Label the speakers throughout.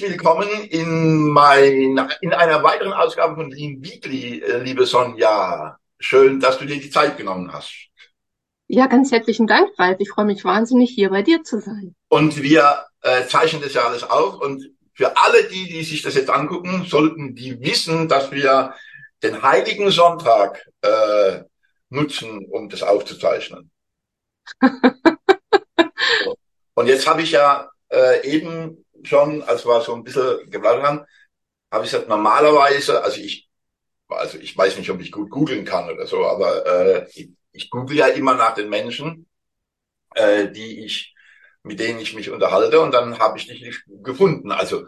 Speaker 1: herzlich willkommen in, mein, in einer weiteren Ausgabe von Lean Weekly, äh, liebe Sonja. Schön, dass du dir die Zeit genommen hast.
Speaker 2: Ja, ganz herzlichen Dank, Ralf. Ich freue mich wahnsinnig, hier bei dir zu sein.
Speaker 1: Und wir äh, zeichnen das ja alles auf. Und für alle die, die sich das jetzt angucken, sollten die wissen, dass wir den Heiligen Sonntag äh, nutzen, um das aufzuzeichnen. Und jetzt habe ich ja äh, eben schon, als wir so ein bisschen geplaudert haben, habe ich gesagt, normalerweise, also ich, also ich weiß nicht, ob ich gut googeln kann oder so, aber äh, ich, ich google ja immer nach den Menschen, äh, die ich, mit denen ich mich unterhalte und dann habe ich dich nicht gefunden. Also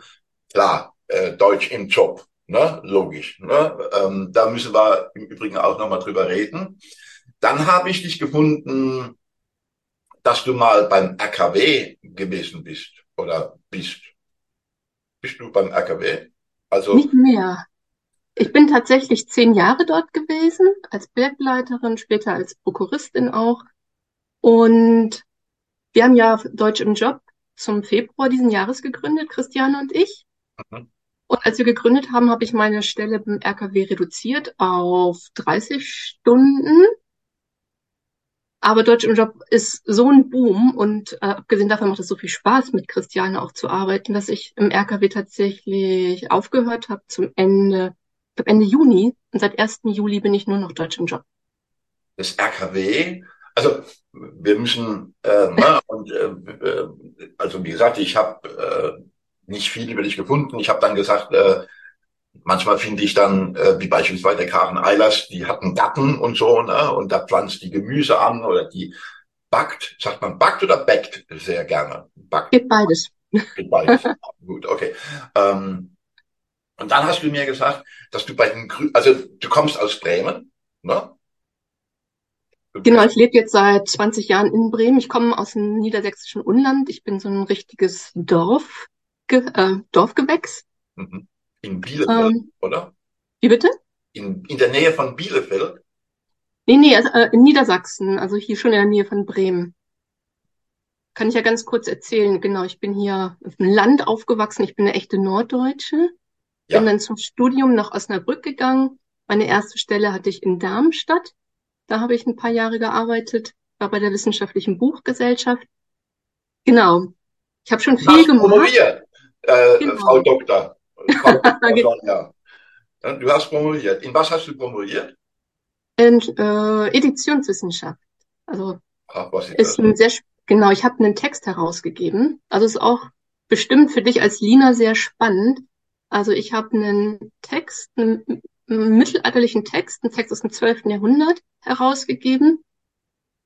Speaker 1: klar, äh, Deutsch im Job, ne, logisch. Ne? Ähm, da müssen wir im Übrigen auch nochmal drüber reden. Dann habe ich dich gefunden, dass du mal beim RKW gewesen bist oder bist. Bist du beim RKW?
Speaker 2: Also nicht mehr. Ich bin tatsächlich zehn Jahre dort gewesen, als Projektleiterin, später als Prokuristin auch. Und wir haben ja Deutsch im Job zum Februar diesen Jahres gegründet, Christiane und ich. Mhm. Und als wir gegründet haben, habe ich meine Stelle beim RKW reduziert auf 30 Stunden aber Deutsch im Job ist so ein Boom und äh, abgesehen davon macht es so viel Spaß, mit Christiane auch zu arbeiten, dass ich im RKW tatsächlich aufgehört habe zum Ende, Ende Juni. Und seit 1. Juli bin ich nur noch Deutsch im Job.
Speaker 1: Das RKW, also wir müssen, äh, ne, und äh, äh, also wie gesagt, ich habe äh, nicht viel über dich gefunden. Ich habe dann gesagt, äh, Manchmal finde ich dann, äh, wie beispielsweise Karen Eilers, die hat einen Garten und so, ne? Und da pflanzt die Gemüse an oder die backt. Sagt man backt oder backt sehr gerne? Backt.
Speaker 2: Geht beides.
Speaker 1: Geht beides. Gut, okay. Ähm, und dann hast du mir gesagt, dass du bei den Grü also du kommst aus Bremen, ne?
Speaker 2: Genau, ich lebe jetzt seit 20 Jahren in Bremen. Ich komme aus dem niedersächsischen Unland. Ich bin so ein richtiges Dorf, äh, Dorfgewächs.
Speaker 1: Mhm. In Bielefeld, ähm, oder?
Speaker 2: Wie bitte?
Speaker 1: In, in der Nähe von Bielefeld?
Speaker 2: Nee, nee, also, äh, in Niedersachsen, also hier schon in der Nähe von Bremen. Kann ich ja ganz kurz erzählen. Genau, ich bin hier auf dem Land aufgewachsen. Ich bin eine echte Norddeutsche. Ja. Bin dann zum Studium nach Osnabrück gegangen. Meine erste Stelle hatte ich in Darmstadt. Da habe ich ein paar Jahre gearbeitet, war bei der Wissenschaftlichen Buchgesellschaft. Genau. Ich habe schon viel gemacht. Promoviert,
Speaker 1: äh, genau. Frau Doktor. Ja. Du hast promoviert. In was hast du promoviert?
Speaker 2: In äh, Editionswissenschaft. Also
Speaker 1: Ach, was ist,
Speaker 2: ist ein sehr genau. Ich habe einen Text herausgegeben. Also ist auch bestimmt für dich als Lina sehr spannend. Also ich habe einen Text, einen, einen mittelalterlichen Text, einen Text aus dem 12. Jahrhundert herausgegeben.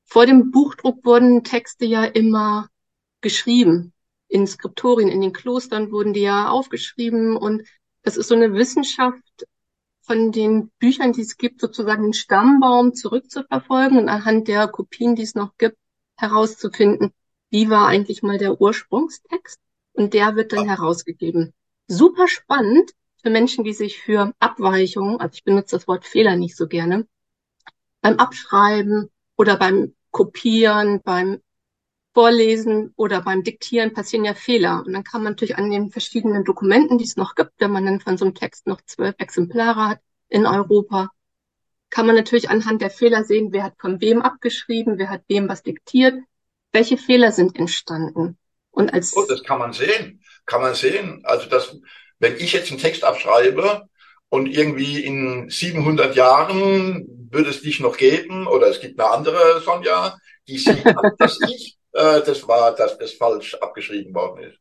Speaker 2: Vor dem Buchdruck wurden Texte ja immer geschrieben in Skriptorien, in den Klostern wurden die ja aufgeschrieben und es ist so eine Wissenschaft von den Büchern, die es gibt, sozusagen den Stammbaum zurückzuverfolgen und anhand der Kopien, die es noch gibt, herauszufinden, wie war eigentlich mal der Ursprungstext und der wird dann herausgegeben. Super spannend für Menschen, die sich für Abweichungen, also ich benutze das Wort Fehler nicht so gerne, beim Abschreiben oder beim Kopieren, beim Vorlesen oder beim Diktieren passieren ja Fehler. Und dann kann man natürlich an den verschiedenen Dokumenten, die es noch gibt, wenn man dann von so einem Text noch zwölf Exemplare hat in Europa, kann man natürlich anhand der Fehler sehen, wer hat von wem abgeschrieben, wer hat wem was diktiert, welche Fehler sind entstanden.
Speaker 1: Und als oh, das kann man sehen, kann man sehen. Also das, wenn ich jetzt einen Text abschreibe und irgendwie in 700 Jahren würde es dich noch geben oder es gibt eine andere Sonja, die sieht, dass ich äh, das war, dass das falsch abgeschrieben worden ist.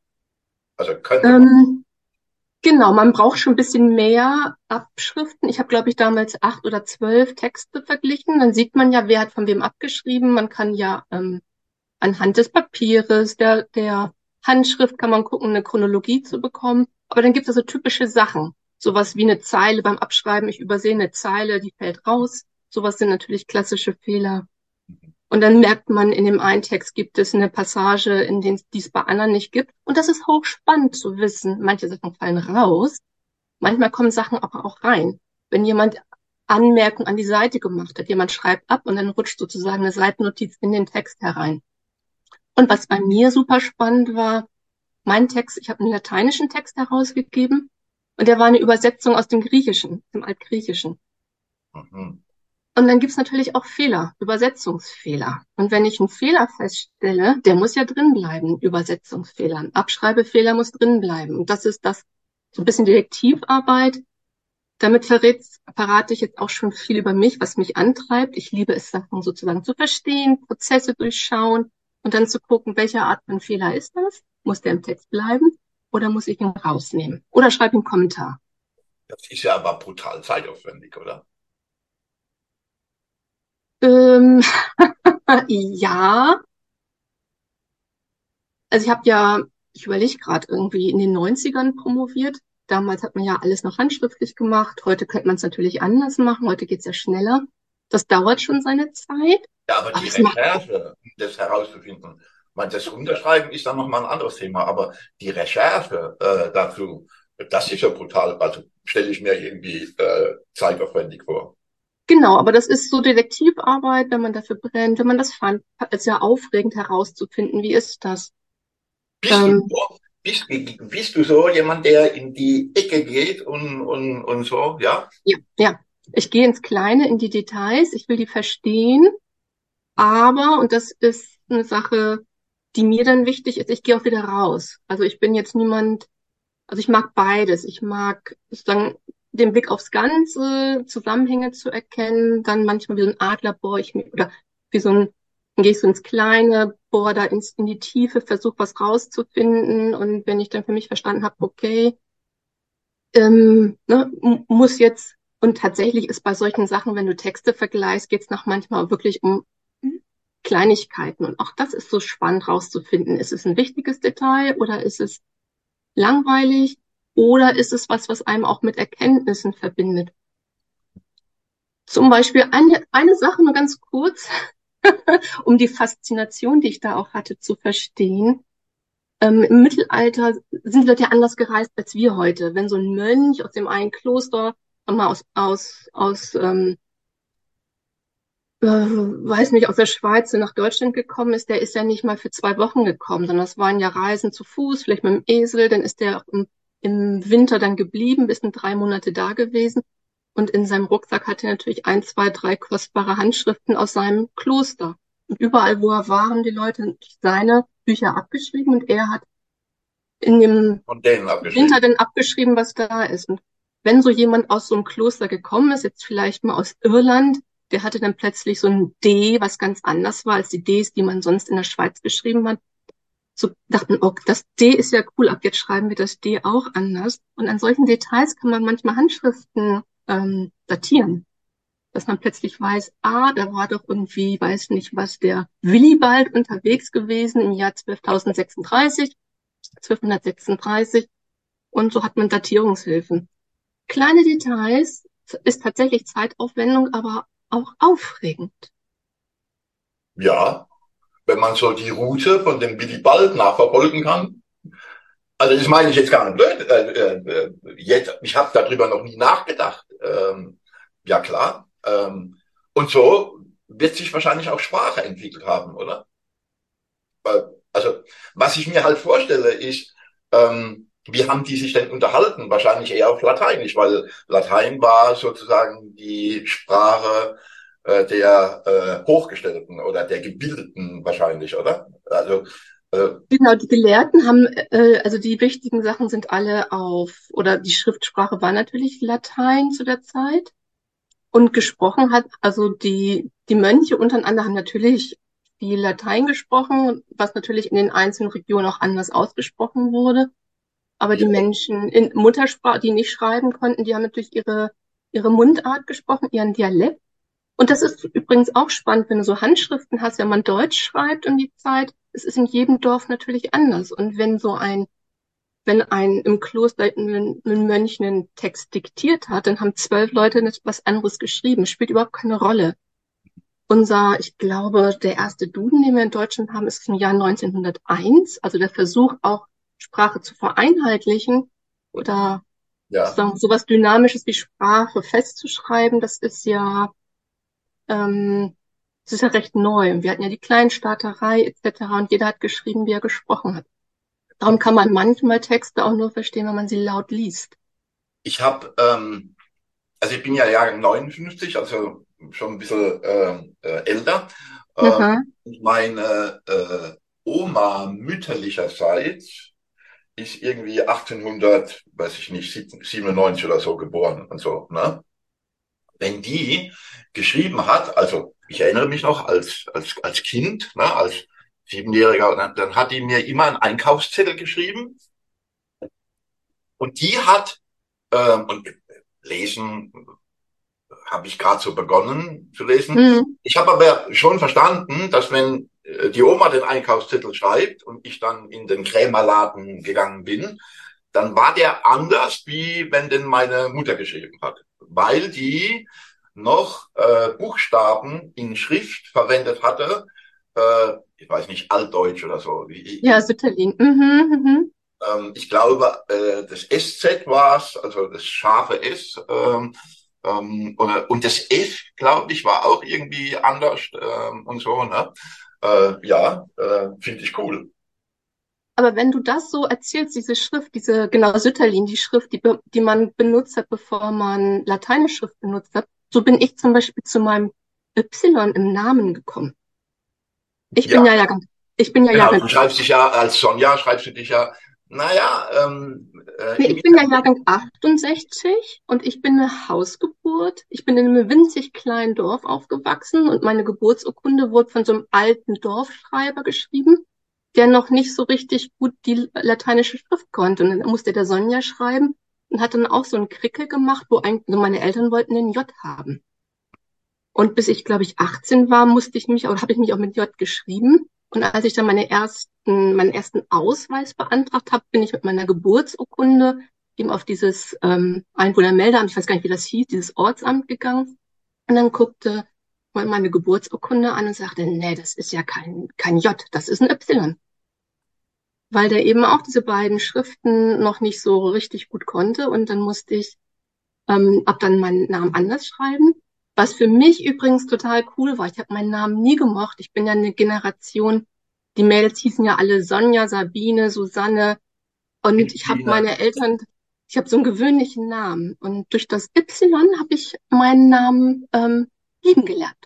Speaker 1: Also könnte ähm,
Speaker 2: Genau, man braucht schon ein bisschen mehr Abschriften. Ich habe, glaube ich, damals acht oder zwölf Texte verglichen. Dann sieht man ja, wer hat von wem abgeschrieben. Man kann ja ähm, anhand des Papieres, der, der Handschrift kann man gucken, eine Chronologie zu bekommen. Aber dann gibt es so typische Sachen. Sowas wie eine Zeile beim Abschreiben. Ich übersehe eine Zeile, die fällt raus. Sowas sind natürlich klassische Fehler. Und dann merkt man, in dem einen Text gibt es eine Passage, in den es bei anderen nicht gibt. Und das ist hochspannend zu wissen. Manche Sachen fallen raus. Manchmal kommen Sachen aber auch rein. Wenn jemand Anmerkungen an die Seite gemacht hat, jemand schreibt ab und dann rutscht sozusagen eine Seitennotiz in den Text herein. Und was bei mir super spannend war, mein Text, ich habe einen lateinischen Text herausgegeben und der war eine Übersetzung aus dem Griechischen, dem Altgriechischen. Mhm. Und dann gibt's natürlich auch Fehler, Übersetzungsfehler. Und wenn ich einen Fehler feststelle, der muss ja drin bleiben, Übersetzungsfehler. Ein Abschreibefehler muss drin bleiben. Und das ist das, so ein bisschen Detektivarbeit. Damit verrate ich jetzt auch schon viel über mich, was mich antreibt. Ich liebe es, Sachen sozusagen zu verstehen, Prozesse durchschauen und dann zu gucken, welche Art von Fehler ist das? Muss der im Text bleiben oder muss ich ihn rausnehmen? Oder schreibe einen Kommentar.
Speaker 1: Das ist ja aber brutal zeitaufwendig, oder?
Speaker 2: Ähm, ja. Also ich habe ja, ich überlege gerade, irgendwie in den 90ern promoviert. Damals hat man ja alles noch handschriftlich gemacht. Heute könnte man es natürlich anders machen. Heute geht's ja schneller. Das dauert schon seine Zeit.
Speaker 1: Ja, aber, aber die Recherche, um das herauszufinden, meine, das Unterschreiben ist dann nochmal ein anderes Thema, aber die Recherche äh, dazu, das ist ja brutal. Also stelle ich mir irgendwie äh, zeitaufwendig vor.
Speaker 2: Genau, aber das ist so Detektivarbeit, wenn man dafür brennt, wenn man das fand, ist ja aufregend herauszufinden, wie ist das?
Speaker 1: Bist, ähm, du, bist, bist du so jemand, der in die Ecke geht und, und, und so, ja?
Speaker 2: Ja, ja. Ich gehe ins Kleine, in die Details, ich will die verstehen, aber, und das ist eine Sache, die mir dann wichtig ist, ich gehe auch wieder raus. Also ich bin jetzt niemand, also ich mag beides. Ich mag sozusagen den Blick aufs Ganze, Zusammenhänge zu erkennen, dann manchmal wie so ein Adler bohr ich mir, oder wie so ein, dann gehst du ins Kleine, bohr da ins, in die Tiefe, versuch was rauszufinden und wenn ich dann für mich verstanden habe, okay, ähm, ne, muss jetzt, und tatsächlich ist bei solchen Sachen, wenn du Texte vergleichst, geht es noch manchmal wirklich um Kleinigkeiten. Und auch das ist so spannend rauszufinden. Ist es ein wichtiges Detail oder ist es langweilig? Oder ist es was, was einem auch mit Erkenntnissen verbindet? Zum Beispiel eine, eine Sache nur ganz kurz, um die Faszination, die ich da auch hatte, zu verstehen. Ähm, Im Mittelalter sind die Leute ja anders gereist als wir heute. Wenn so ein Mönch aus dem einen Kloster mal aus, aus, aus ähm, äh, weiß nicht, aus der Schweiz nach Deutschland gekommen ist, der ist ja nicht mal für zwei Wochen gekommen, sondern das waren ja Reisen zu Fuß, vielleicht mit dem Esel, dann ist der im Winter dann geblieben, bis in drei Monate da gewesen. Und in seinem Rucksack hatte er natürlich ein, zwei, drei kostbare Handschriften aus seinem Kloster. Und überall, wo er war, haben die Leute seine Bücher abgeschrieben und er hat in dem Winter dann abgeschrieben, was da ist. Und wenn so jemand aus so einem Kloster gekommen ist, jetzt vielleicht mal aus Irland, der hatte dann plötzlich so ein D, was ganz anders war als die Ds, die man sonst in der Schweiz geschrieben hat so dachten, oh, das D ist ja cool, ab jetzt schreiben wir das D auch anders. Und an solchen Details kann man manchmal Handschriften ähm, datieren. Dass man plötzlich weiß, ah, da war doch irgendwie, weiß nicht was, der Willibald unterwegs gewesen im Jahr 12.036, 1236. Und so hat man Datierungshilfen. Kleine Details ist tatsächlich Zeitaufwendung, aber auch aufregend.
Speaker 1: Ja, wenn man so die Route von dem Billy Bald nachverfolgen kann. Also das meine ich jetzt gar nicht blöd. Äh, äh, jetzt, ich habe darüber noch nie nachgedacht. Ähm, ja klar. Ähm, und so wird sich wahrscheinlich auch Sprache entwickelt haben, oder? Also was ich mir halt vorstelle ist, ähm, wie haben die sich denn unterhalten? Wahrscheinlich eher auf Lateinisch, weil Latein war sozusagen die Sprache äh, der äh, Hochgestellten oder der Gebildeten wahrscheinlich, oder? Also
Speaker 2: äh, Genau, die Gelehrten haben, äh, also die wichtigen Sachen sind alle auf, oder die Schriftsprache war natürlich Latein zu der Zeit. Und gesprochen hat, also die, die Mönche untereinander haben natürlich viel Latein gesprochen, was natürlich in den einzelnen Regionen auch anders ausgesprochen wurde. Aber die Menschen in Muttersprache, die nicht schreiben konnten, die haben natürlich ihre, ihre Mundart gesprochen, ihren Dialekt. Und das ist übrigens auch spannend, wenn du so Handschriften hast, wenn man Deutsch schreibt um die Zeit, es ist in jedem Dorf natürlich anders. Und wenn so ein, wenn ein im Kloster ein, ein Mönch einen Text diktiert hat, dann haben zwölf Leute was anderes geschrieben, spielt überhaupt keine Rolle. Unser, ich glaube, der erste Duden, den wir in Deutschland haben, ist im Jahr 1901. Also der Versuch auch Sprache zu vereinheitlichen oder ja. sowas Dynamisches wie Sprache festzuschreiben, das ist ja ähm, es ist ja recht neu. Wir hatten ja die Kleinstaaterei etc. und jeder hat geschrieben, wie er gesprochen hat. Darum kann man manchmal Texte auch nur verstehen, wenn man sie laut liest.
Speaker 1: Ich habe, ähm, also ich bin ja Jahrgang 59, also schon ein bisschen äh, äh, älter. Äh, meine äh, Oma mütterlicherseits ist irgendwie 1800, weiß ich nicht, 97 oder so geboren und so, ne? Wenn die geschrieben hat, also ich erinnere mich noch als, als, als Kind, ne, als Siebenjähriger, dann, dann hat die mir immer einen Einkaufszettel geschrieben. Und die hat, ähm, und lesen habe ich gerade so begonnen zu lesen. Mhm. Ich habe aber schon verstanden, dass wenn äh, die Oma den Einkaufszettel schreibt und ich dann in den Krämerladen gegangen bin, dann war der anders, wie wenn denn meine Mutter geschrieben hat. Weil die noch äh, Buchstaben in Schrift verwendet hatte, äh, ich weiß nicht, Altdeutsch oder so.
Speaker 2: Ja, Sütterlin. Mhm, mhm.
Speaker 1: Ähm, ich glaube, äh, das SZ war es, also das scharfe S. Ähm, ähm, und das F, glaube ich, war auch irgendwie anders ähm, und so. Ne? Äh, ja, äh, finde ich cool.
Speaker 2: Aber wenn du das so erzählst, diese Schrift, diese genau Sütterlin, die Schrift, die, die man benutzt hat, bevor man lateinische Schrift benutzt hat, so bin ich zum Beispiel zu meinem Y im Namen gekommen. Ich ja. bin ja Jahrgang, ich bin ja
Speaker 1: genau,
Speaker 2: Jahrgang.
Speaker 1: Du schreibst dich ja als Sonja, schreibst du dich ja, naja, ähm,
Speaker 2: äh, nee, ich bin ja Jahrgang 68 und ich bin eine Hausgeburt. Ich bin in einem winzig kleinen Dorf aufgewachsen und meine Geburtsurkunde wurde von so einem alten Dorfschreiber geschrieben, der noch nicht so richtig gut die lateinische Schrift konnte. Und dann musste der Sonja schreiben und hat dann auch so einen Krickel gemacht, wo eigentlich, meine Eltern wollten den J haben. Und bis ich, glaube ich, 18 war, musste ich mich, oder habe ich mich auch mit J geschrieben. Und als ich dann meine ersten, meinen ersten Ausweis beantragt habe, bin ich mit meiner Geburtsurkunde eben auf dieses ähm, Einwohnermeldeamt, ich weiß gar nicht, wie das hieß, dieses Ortsamt gegangen. Und dann guckte meine Geburtsurkunde an und sagte, nee, das ist ja kein, kein J, das ist ein Y. Weil der eben auch diese beiden Schriften noch nicht so richtig gut konnte. Und dann musste ich ähm, ab dann meinen Namen anders schreiben. Was für mich übrigens total cool war, ich habe meinen Namen nie gemocht. Ich bin ja eine Generation, die Mädels hießen ja alle Sonja, Sabine, Susanne. Und ich habe meine Eltern, ich habe so einen gewöhnlichen Namen. Und durch das Y habe ich meinen Namen ähm, lieben gelernt.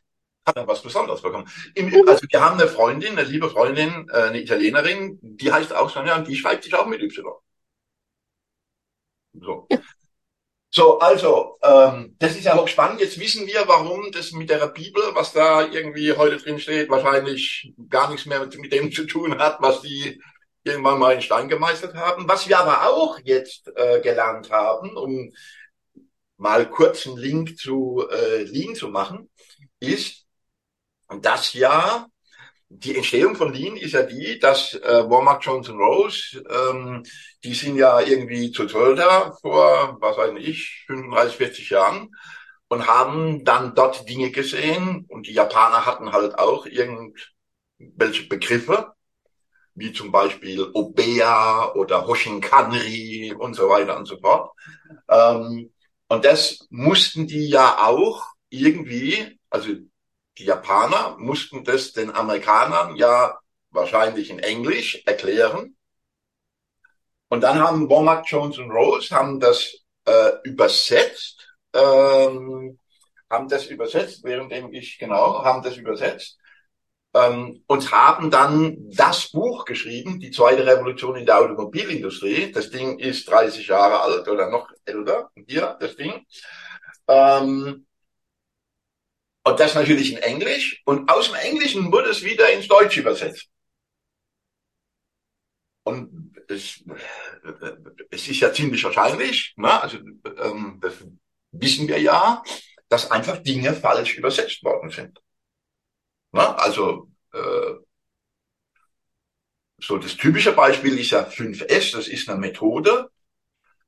Speaker 1: Hat er was Besonderes bekommen. Im. Also wir haben eine Freundin, eine liebe Freundin, äh, eine Italienerin, die heißt auch Sonja und die schreibt sich auch mit Y. So. So, also, ähm, das ist ja auch spannend. Jetzt wissen wir, warum das mit der Bibel, was da irgendwie heute drin steht, wahrscheinlich gar nichts mehr mit, mit dem zu tun hat, was die irgendwann mal in Stein gemeißelt haben. Was wir aber auch jetzt äh, gelernt haben, um mal kurz einen Link zu äh, Lean zu machen, ist, dass ja die Entstehung von Lean ist ja die, dass äh, Walmart Jones Rose, ähm, die sind ja irgendwie zu Tölter vor, was weiß ich, 35, 40 Jahren und haben dann dort Dinge gesehen und die Japaner hatten halt auch irgendwelche Begriffe, wie zum Beispiel Obea oder Hoshinkanri und so weiter und so fort. Ähm, und das mussten die ja auch irgendwie, also die Japaner mussten das den Amerikanern ja wahrscheinlich in Englisch erklären. Und dann haben Womack, Jones und Rose haben das äh, übersetzt, ähm, haben das übersetzt, währenddem ich genau, haben das übersetzt ähm, und haben dann das Buch geschrieben, die zweite Revolution in der Automobilindustrie. Das Ding ist 30 Jahre alt oder noch älter. Hier, das Ding. Ähm, und das natürlich in Englisch. Und aus dem Englischen wurde es wieder ins Deutsche übersetzt. Und es, es ist ja ziemlich wahrscheinlich, ne? also ähm, das wissen wir ja, dass einfach Dinge falsch übersetzt worden sind. Ne? Also äh, so das typische Beispiel ist ja 5S, das ist eine Methode,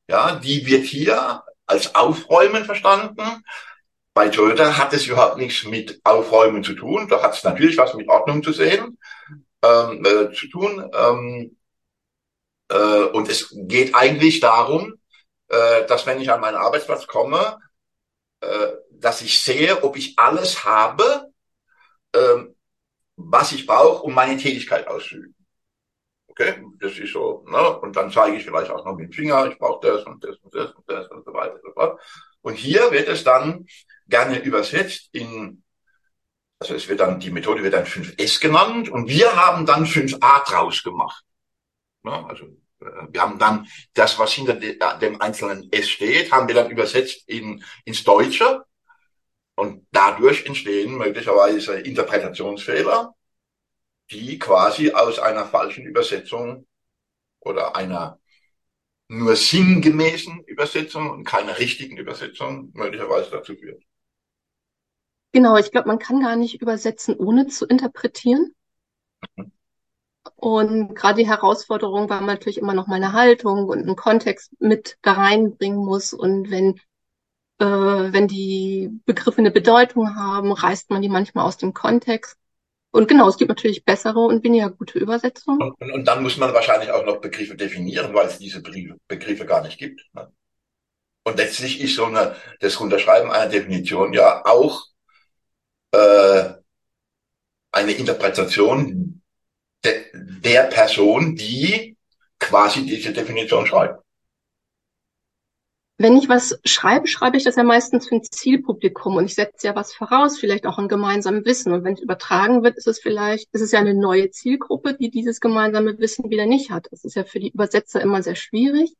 Speaker 1: ja, die wird hier als Aufräumen verstanden. Bei Toyota hat es überhaupt nichts mit Aufräumen zu tun. Da hat es natürlich was mit Ordnung zu sehen, ähm, äh, zu tun. Ähm, äh, und es geht eigentlich darum, äh, dass wenn ich an meinen Arbeitsplatz komme, äh, dass ich sehe, ob ich alles habe, äh, was ich brauche, um meine Tätigkeit auszuüben. Okay, das ist so, ne? Und dann zeige ich vielleicht auch noch mit dem Finger, ich brauche das und das und das und das und so weiter und so fort. Und hier wird es dann gerne übersetzt in, also es wird dann, die Methode wird dann 5S genannt und wir haben dann 5A draus gemacht. Ne? Also äh, wir haben dann das, was hinter dem einzelnen S steht, haben wir dann übersetzt in, ins Deutsche. Und dadurch entstehen möglicherweise Interpretationsfehler, die quasi aus einer falschen Übersetzung oder einer nur sinngemäßen Übersetzung und keiner richtigen Übersetzung möglicherweise dazu führt.
Speaker 2: Genau, ich glaube, man kann gar nicht übersetzen, ohne zu interpretieren. Und gerade die Herausforderung, man natürlich immer noch mal eine Haltung und einen Kontext mit da reinbringen muss. Und wenn, äh, wenn die Begriffe eine Bedeutung haben, reißt man die manchmal aus dem Kontext. Und genau, es gibt natürlich bessere und weniger gute Übersetzungen.
Speaker 1: Und, und dann muss man wahrscheinlich auch noch Begriffe definieren, weil es diese Begriffe gar nicht gibt. Ne? Und letztlich ist so eine, das Unterschreiben einer Definition ja auch äh, eine Interpretation de, der Person, die quasi diese Definition schreibt.
Speaker 2: Wenn ich was schreibe, schreibe ich das ja meistens für ein Zielpublikum und ich setze ja was voraus, vielleicht auch ein gemeinsames Wissen. Und wenn es übertragen wird, ist es vielleicht, ist es ja eine neue Zielgruppe, die dieses gemeinsame Wissen wieder nicht hat. Das ist ja für die Übersetzer immer sehr schwierig.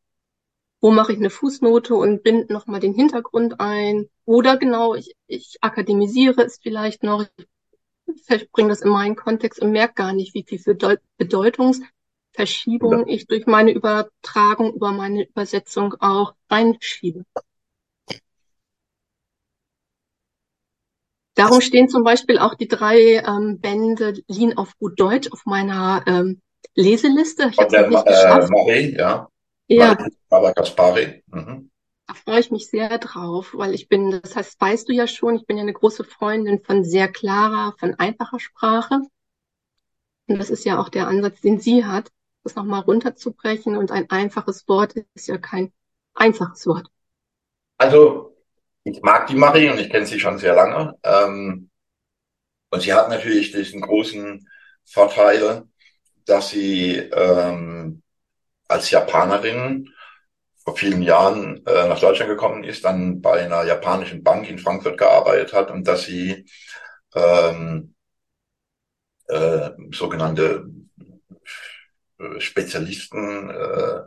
Speaker 2: Wo mache ich eine Fußnote und binde nochmal den Hintergrund ein? Oder genau, ich, ich akademisiere es vielleicht noch, ich bringe das in meinen Kontext und merke gar nicht, wie viel Bedeutungs Verschiebung ich durch meine Übertragung, über meine Übersetzung auch reinschiebe. Darum stehen zum Beispiel auch die drei ähm, Bände Lean auf gut Deutsch auf meiner ähm, Leseliste.
Speaker 1: Ich habe nicht äh, Marie, ja.
Speaker 2: Ja.
Speaker 1: Aber Kaspari. Mhm.
Speaker 2: Da freue ich mich sehr drauf, weil ich bin, das heißt, weißt du ja schon, ich bin ja eine große Freundin von sehr klarer, von einfacher Sprache. Und das ist ja auch der Ansatz, den sie hat das nochmal runterzubrechen. Und ein einfaches Wort ist ja kein einfaches Wort.
Speaker 1: Also, ich mag die Marie und ich kenne sie schon sehr lange. Ähm, und sie hat natürlich diesen großen Vorteil, dass sie ähm, als Japanerin vor vielen Jahren äh, nach Deutschland gekommen ist, dann bei einer japanischen Bank in Frankfurt gearbeitet hat und dass sie ähm, äh, sogenannte Spezialisten äh,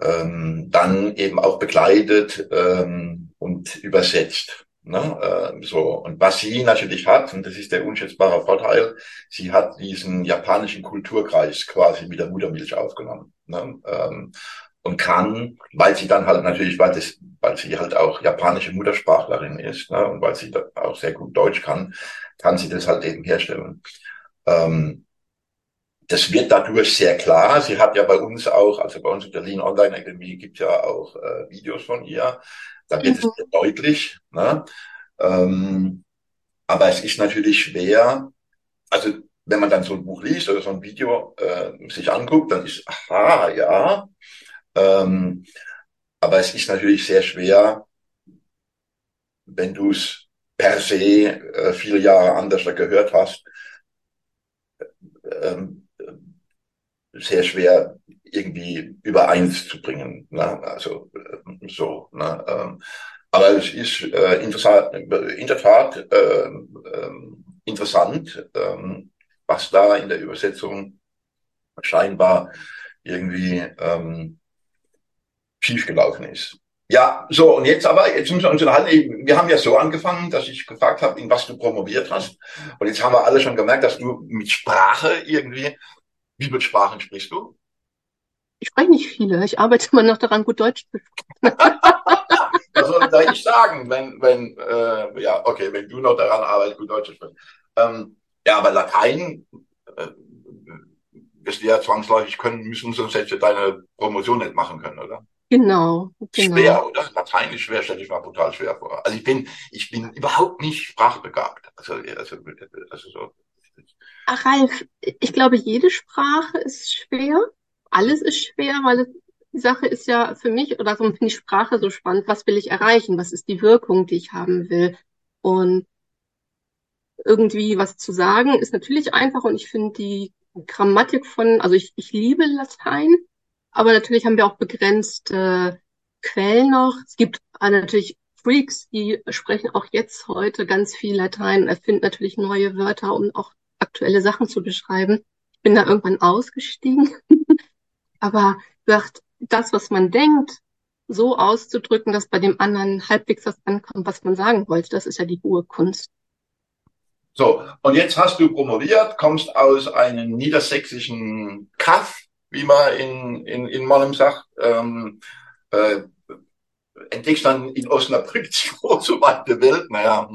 Speaker 1: ähm, dann eben auch begleitet ähm, und übersetzt. Ne? Äh, so und was sie natürlich hat und das ist der unschätzbare Vorteil, sie hat diesen japanischen Kulturkreis quasi mit der Muttermilch aufgenommen ne? ähm, und kann, weil sie dann halt natürlich, weil das, weil sie halt auch japanische Muttersprachlerin ist ne? und weil sie auch sehr gut Deutsch kann, kann sie das halt eben herstellen. Ähm, das wird dadurch sehr klar. Sie hat ja bei uns auch, also bei uns in der Lean Online Akademie gibt ja auch äh, Videos von ihr. Da wird mhm. es sehr deutlich. Ne? Ähm, aber es ist natürlich schwer. Also wenn man dann so ein Buch liest oder so ein Video äh, sich anguckt, dann ist, aha, ja. Ähm, aber es ist natürlich sehr schwer, wenn du es per se äh, viele Jahre anders gehört hast, ähm, sehr schwer irgendwie übereins zu bringen. Ne? Also äh, so. Ne? Ähm, aber es ist äh, interessant, in der Tat äh, äh, interessant, äh, was da in der Übersetzung scheinbar irgendwie ähm, schiefgelaufen ist. Ja, so, und jetzt aber, jetzt müssen wir uns unterhalten. Wir haben ja so angefangen, dass ich gefragt habe, in was du promoviert hast. Und jetzt haben wir alle schon gemerkt, dass du mit Sprache irgendwie wie viele Sprachen sprichst du?
Speaker 2: Ich spreche nicht viele. Ich arbeite immer noch daran, gut Deutsch zu sprechen.
Speaker 1: Was soll ich sagen, wenn, wenn, äh, ja, okay, wenn du noch daran arbeitest, gut Deutsch zu sprechen. Ähm, ja, aber Latein äh, wirst du ja zwangsläufig können müssen, sonst hättest du deine Promotion nicht machen können, oder?
Speaker 2: Genau,
Speaker 1: genau. Schwer, oder? Latein ist schwer, stelle ich mal brutal schwer vor. Also ich bin, ich bin überhaupt nicht sprachbegabt. Also, also, also so,
Speaker 2: Ach, Ralf, ich glaube, jede Sprache ist schwer. Alles ist schwer, weil die Sache ist ja für mich, oder so finde ich Sprache so spannend. Was will ich erreichen? Was ist die Wirkung, die ich haben will? Und irgendwie was zu sagen ist natürlich einfach und ich finde die Grammatik von, also ich, ich liebe Latein, aber natürlich haben wir auch begrenzt äh, Quellen noch. Es gibt natürlich Freaks, die sprechen auch jetzt heute ganz viel Latein, erfinden natürlich neue Wörter, um auch aktuelle Sachen zu beschreiben. Ich bin da irgendwann ausgestiegen. aber gesagt, das, was man denkt, so auszudrücken, dass bei dem anderen halbwegs das ankommt, was man sagen wollte, das ist ja die hohe Kunst.
Speaker 1: So, und jetzt hast du promoviert, kommst aus einem niedersächsischen Kaff, wie man in, in, in Mollem sagt, ähm, äh, entdeckst dann in Osnabrück die große weite Welt, naja,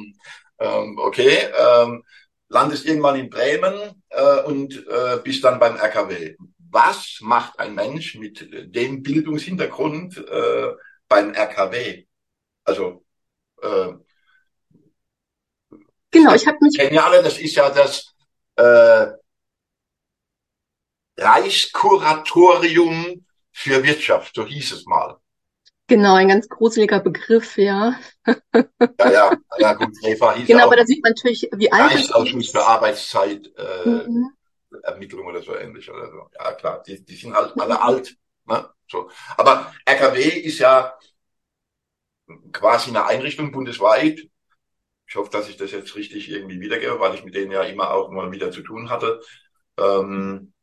Speaker 1: ähm, okay, ähm, landest irgendwann in Bremen äh, und äh, bist dann beim RKW. Was macht ein Mensch mit dem Bildungshintergrund äh, beim RKW? Also äh,
Speaker 2: genau, ich habe mich
Speaker 1: alle, das ist ja das äh, Reichskuratorium für Wirtschaft, so hieß es mal.
Speaker 2: Genau, ein ganz gruseliger Begriff, ja.
Speaker 1: Ja, ja, ja gut, Eva hieß
Speaker 2: Genau, aber da sieht man natürlich, wie alt
Speaker 1: Reichsausschuss für Arbeitszeit, äh, mhm. Ermittlung oder so ähnlich oder so. Ja, klar, die, die sind halt alle alt. Ne? So. Aber RKW ist ja quasi eine Einrichtung bundesweit. Ich hoffe, dass ich das jetzt richtig irgendwie wiedergebe, weil ich mit denen ja immer auch mal wieder zu tun hatte. Ähm,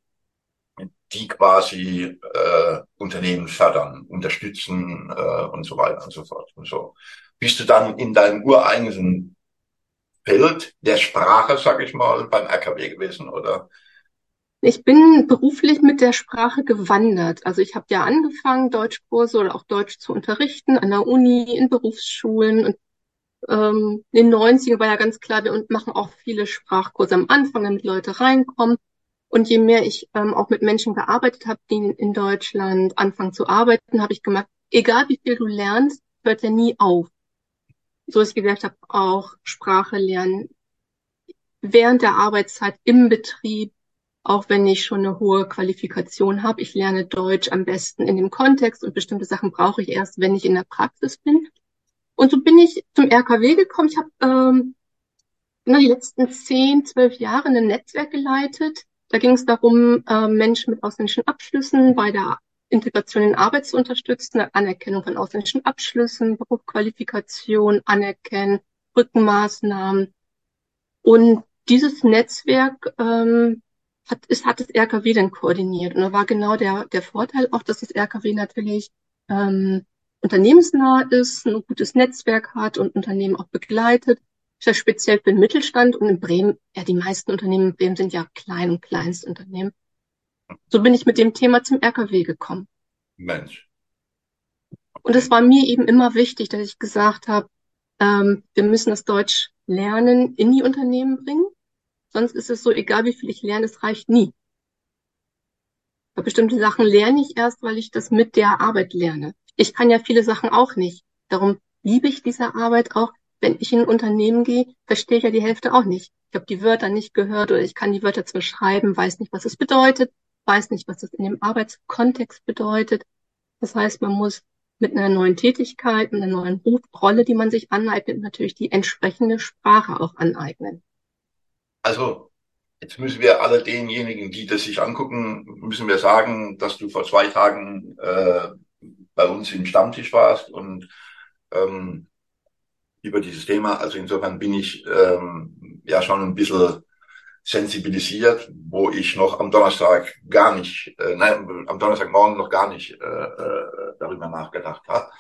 Speaker 1: die quasi äh, Unternehmen fördern, unterstützen äh, und so weiter und so fort und so. Bist du dann in deinem ureigenen Feld der Sprache, sag ich mal, beim RKW gewesen oder?
Speaker 2: Ich bin beruflich mit der Sprache gewandert. Also ich habe ja angefangen, Deutschkurse oder auch Deutsch zu unterrichten an der Uni, in Berufsschulen und ähm, in den 90er war ja ganz klar, wir machen auch viele Sprachkurse am Anfang, damit Leute reinkommen. Und je mehr ich ähm, auch mit Menschen gearbeitet habe, die in Deutschland anfangen zu arbeiten, habe ich gemerkt, egal wie viel du lernst, hört er nie auf. So ich gesagt habe, auch Sprache lernen während der Arbeitszeit im Betrieb, auch wenn ich schon eine hohe Qualifikation habe. Ich lerne Deutsch am besten in dem Kontext und bestimmte Sachen brauche ich erst, wenn ich in der Praxis bin. Und so bin ich zum RKW gekommen. Ich habe ähm, die letzten zehn, zwölf Jahre ein Netzwerk geleitet da ging es darum, äh, Menschen mit ausländischen Abschlüssen bei der Integration in Arbeit zu unterstützen, Anerkennung von ausländischen Abschlüssen, Berufsqualifikation anerkennen, Rückenmaßnahmen. Und dieses Netzwerk ähm, hat, ist, hat das RKW dann koordiniert. Und da war genau der, der Vorteil auch, dass das RKW natürlich ähm, unternehmensnah ist, ein gutes Netzwerk hat und Unternehmen auch begleitet ja speziell für den Mittelstand und in Bremen, ja, die meisten Unternehmen in Bremen sind ja Klein- und Kleinstunternehmen. So bin ich mit dem Thema zum RKW gekommen.
Speaker 1: Mensch.
Speaker 2: Und es war mir eben immer wichtig, dass ich gesagt habe, ähm, wir müssen das Deutsch lernen in die Unternehmen bringen. Sonst ist es so, egal wie viel ich lerne, es reicht nie. Bei bestimmten Sachen lerne ich erst, weil ich das mit der Arbeit lerne. Ich kann ja viele Sachen auch nicht. Darum liebe ich diese Arbeit auch, wenn ich in ein Unternehmen gehe, verstehe ich ja die Hälfte auch nicht. Ich habe die Wörter nicht gehört oder ich kann die Wörter zwar schreiben, weiß nicht, was es bedeutet, weiß nicht, was es in dem Arbeitskontext bedeutet. Das heißt, man muss mit einer neuen Tätigkeit, mit einer neuen Rolle, die man sich aneignet, natürlich die entsprechende Sprache auch aneignen.
Speaker 1: Also, jetzt müssen wir alle denjenigen, die das sich angucken, müssen wir sagen, dass du vor zwei Tagen äh, bei uns im Stammtisch warst und ähm, über dieses Thema. Also insofern bin ich ähm, ja schon ein bisschen sensibilisiert, wo ich noch am Donnerstag gar nicht, äh, nein, am Donnerstagmorgen noch gar nicht äh, äh, darüber nachgedacht habe.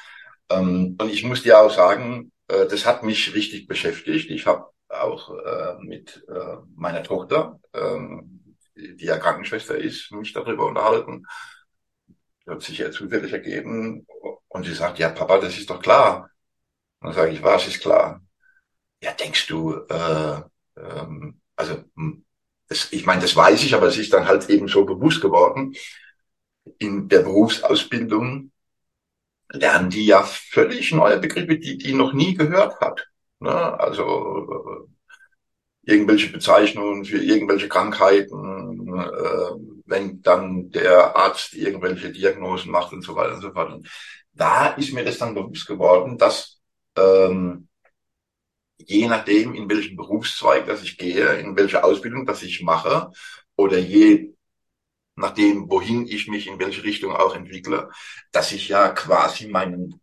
Speaker 1: Ähm, und ich muss dir auch sagen, äh, das hat mich richtig beschäftigt. Ich habe auch äh, mit äh, meiner Tochter, äh, die ja Krankenschwester ist, mich darüber unterhalten. Das hat sich ja zufällig ergeben. Und sie sagt, ja, Papa, das ist doch klar dann sage ich, was ist klar? Ja, denkst du, äh, ähm, also hm, das, ich meine, das weiß ich, aber es ist dann halt eben so bewusst geworden. In der Berufsausbildung lernen die ja völlig neue Begriffe, die die noch nie gehört hat. Ne? Also äh, irgendwelche Bezeichnungen für irgendwelche Krankheiten, äh, wenn dann der Arzt irgendwelche Diagnosen macht und so weiter und so fort. Und da ist mir das dann bewusst geworden, dass ähm, je nachdem, in welchen Berufszweig dass ich gehe, in welche Ausbildung dass ich mache, oder je nachdem, wohin ich mich in welche Richtung auch entwickle, dass ich ja quasi meinen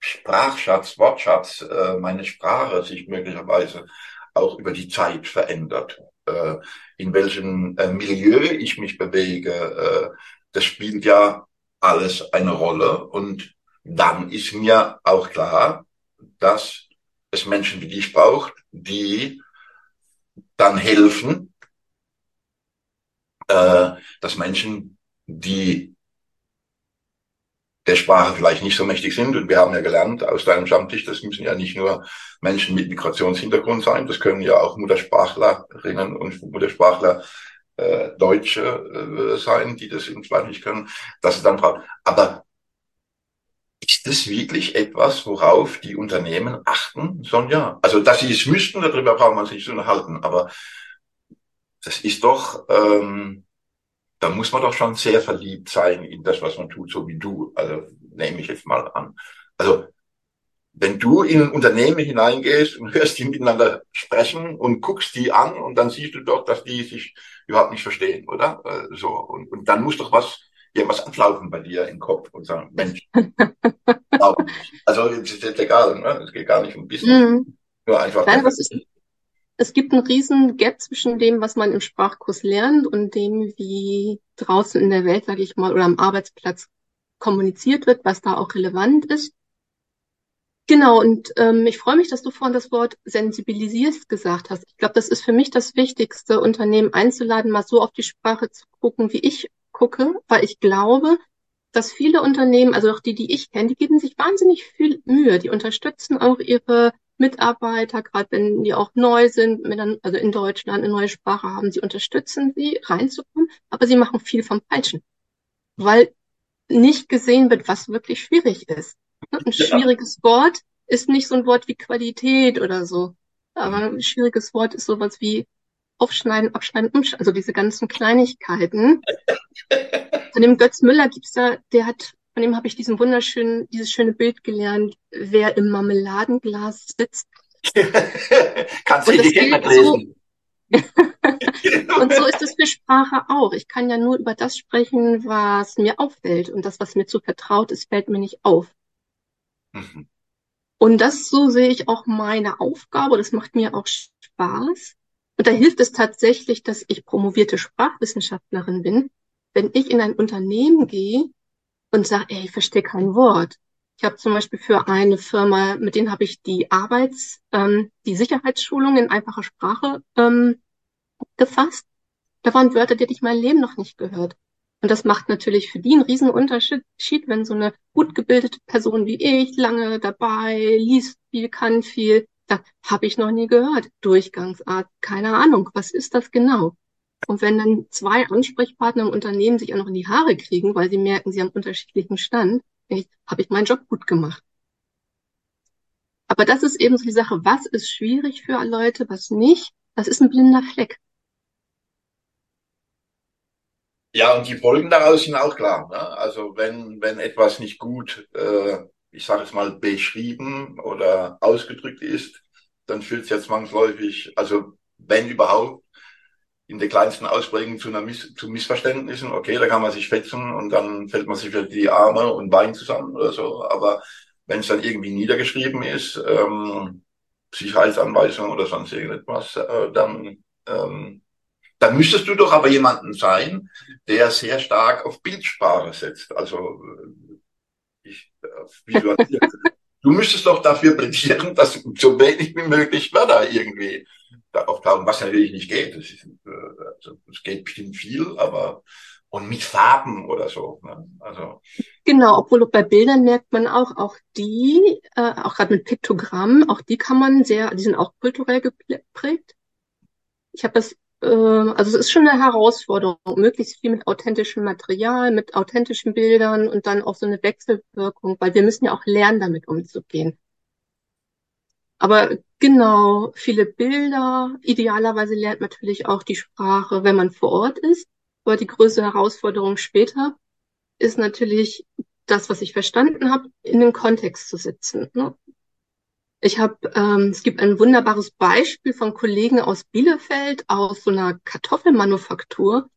Speaker 1: Sprachschatz, Wortschatz, äh, meine Sprache sich möglicherweise auch über die Zeit verändert. Äh, in welchem äh, Milieu ich mich bewege, äh, das spielt ja alles eine Rolle. Und dann ist mir auch klar, dass es Menschen wie dich braucht, die dann helfen, äh, dass Menschen, die der Sprache vielleicht nicht so mächtig sind. Und wir haben ja gelernt aus deinem Stammtisch, das müssen ja nicht nur Menschen mit Migrationshintergrund sein, das können ja auch Muttersprachlerinnen und Muttersprachler äh, Deutsche äh, sein, die das im Zweifel nicht können, dass sie dann brauchen. Aber ist das wirklich etwas, worauf die Unternehmen achten sollen? Ja. Also, dass sie es müssten, darüber brauchen wir uns nicht zu unterhalten, aber das ist doch, ähm, da muss man doch schon sehr verliebt sein in das, was man tut, so wie du. Also nehme ich jetzt mal an. Also wenn du in ein Unternehmen hineingehst und hörst die miteinander sprechen und guckst die an und dann siehst du doch, dass die sich überhaupt nicht verstehen, oder? Äh, so und, und dann muss doch was irgendwas ablaufen bei dir im Kopf und sagen, Mensch, also es ist jetzt egal, ne? es geht gar nicht um Business, mhm.
Speaker 2: nur einfach. Nein, was ist, es gibt einen riesen Gap zwischen dem, was man im Sprachkurs lernt und dem, wie draußen in der Welt, sage ich mal, oder am Arbeitsplatz kommuniziert wird, was da auch relevant ist. Genau, und ähm, ich freue mich, dass du vorhin das Wort sensibilisierst gesagt hast. Ich glaube, das ist für mich das Wichtigste, Unternehmen einzuladen, mal so auf die Sprache zu gucken, wie ich gucke, weil ich glaube, dass viele Unternehmen, also auch die, die ich kenne, die geben sich wahnsinnig viel Mühe. Die unterstützen auch ihre Mitarbeiter, gerade wenn die auch neu sind, also in Deutschland eine neue Sprache haben, sie unterstützen sie reinzukommen, aber sie machen viel vom Falschen, weil nicht gesehen wird, was wirklich schwierig ist. Ein schwieriges Wort ist nicht so ein Wort wie Qualität oder so, aber ein schwieriges Wort ist sowas wie aufschneiden, abschneiden, umschneiden, also diese ganzen Kleinigkeiten. Von dem Götz Müller gibt's da, der hat von dem habe ich diesen wunderschönen, dieses schöne Bild gelernt, wer im Marmeladenglas sitzt.
Speaker 1: Kannst du die Kinder lesen?
Speaker 2: und so ist es für Sprache auch. Ich kann ja nur über das sprechen, was mir auffällt. Und das, was mir zu vertraut ist, fällt mir nicht auf. Mhm. Und das, so sehe ich auch meine Aufgabe. Das macht mir auch Spaß. Und da hilft es tatsächlich, dass ich promovierte Sprachwissenschaftlerin bin. Wenn ich in ein Unternehmen gehe und sage, ey, ich verstehe kein Wort. Ich habe zum Beispiel für eine Firma, mit denen habe ich die Arbeits-, ähm, die Sicherheitsschulung in einfacher Sprache ähm, gefasst. Da waren Wörter, die hätte ich mein Leben noch nicht gehört. Und das macht natürlich für die einen riesen Unterschied, wenn so eine gut gebildete Person wie ich lange dabei liest viel, kann viel, da habe ich noch nie gehört. Durchgangsart, keine Ahnung, was ist das genau? Und wenn dann zwei Ansprechpartner im Unternehmen sich auch noch in die Haare kriegen, weil sie merken, sie haben unterschiedlichen Stand, habe ich meinen Job gut gemacht. Aber das ist eben so die Sache, was ist schwierig für Leute, was nicht, das ist ein blinder Fleck.
Speaker 1: Ja, und die Folgen daraus sind auch klar. Ne? Also wenn, wenn etwas nicht gut, äh, ich sage es mal, beschrieben oder ausgedrückt ist, dann führt es ja zwangsläufig, also wenn überhaupt, in der kleinsten Ausprägung zu, einer Miss zu Missverständnissen. Okay, da kann man sich fetzen und dann fällt man sich die Arme und Beine zusammen oder so. Aber wenn es dann irgendwie niedergeschrieben ist, ähm, Sicherheitsanweisung oder sonst irgendetwas, äh, dann, ähm, dann müsstest du doch aber jemanden sein, der sehr stark auf Bildsprache setzt. Also äh, ich äh, visualisiere. du müsstest doch dafür plädieren, dass so wenig wie möglich Wörter irgendwie da auftauchen, was natürlich nicht geht. Ist, äh, also, es geht bestimmt viel, aber und mit Farben oder so. Ne? Also
Speaker 2: genau, obwohl bei Bildern merkt man auch, auch die, äh, auch gerade mit Piktogrammen, auch die kann man sehr, die sind auch kulturell geprägt. Ich habe das, äh, also es ist schon eine Herausforderung, möglichst viel mit authentischem Material, mit authentischen Bildern und dann auch so eine Wechselwirkung, weil wir müssen ja auch lernen, damit umzugehen. Aber genau, viele Bilder. Idealerweise lernt man natürlich auch die Sprache, wenn man vor Ort ist. Aber die größte Herausforderung später ist natürlich das, was ich verstanden habe, in den Kontext zu setzen. Ne? Ich habe, ähm, es gibt ein wunderbares Beispiel von Kollegen aus Bielefeld, aus so einer Kartoffelmanufaktur,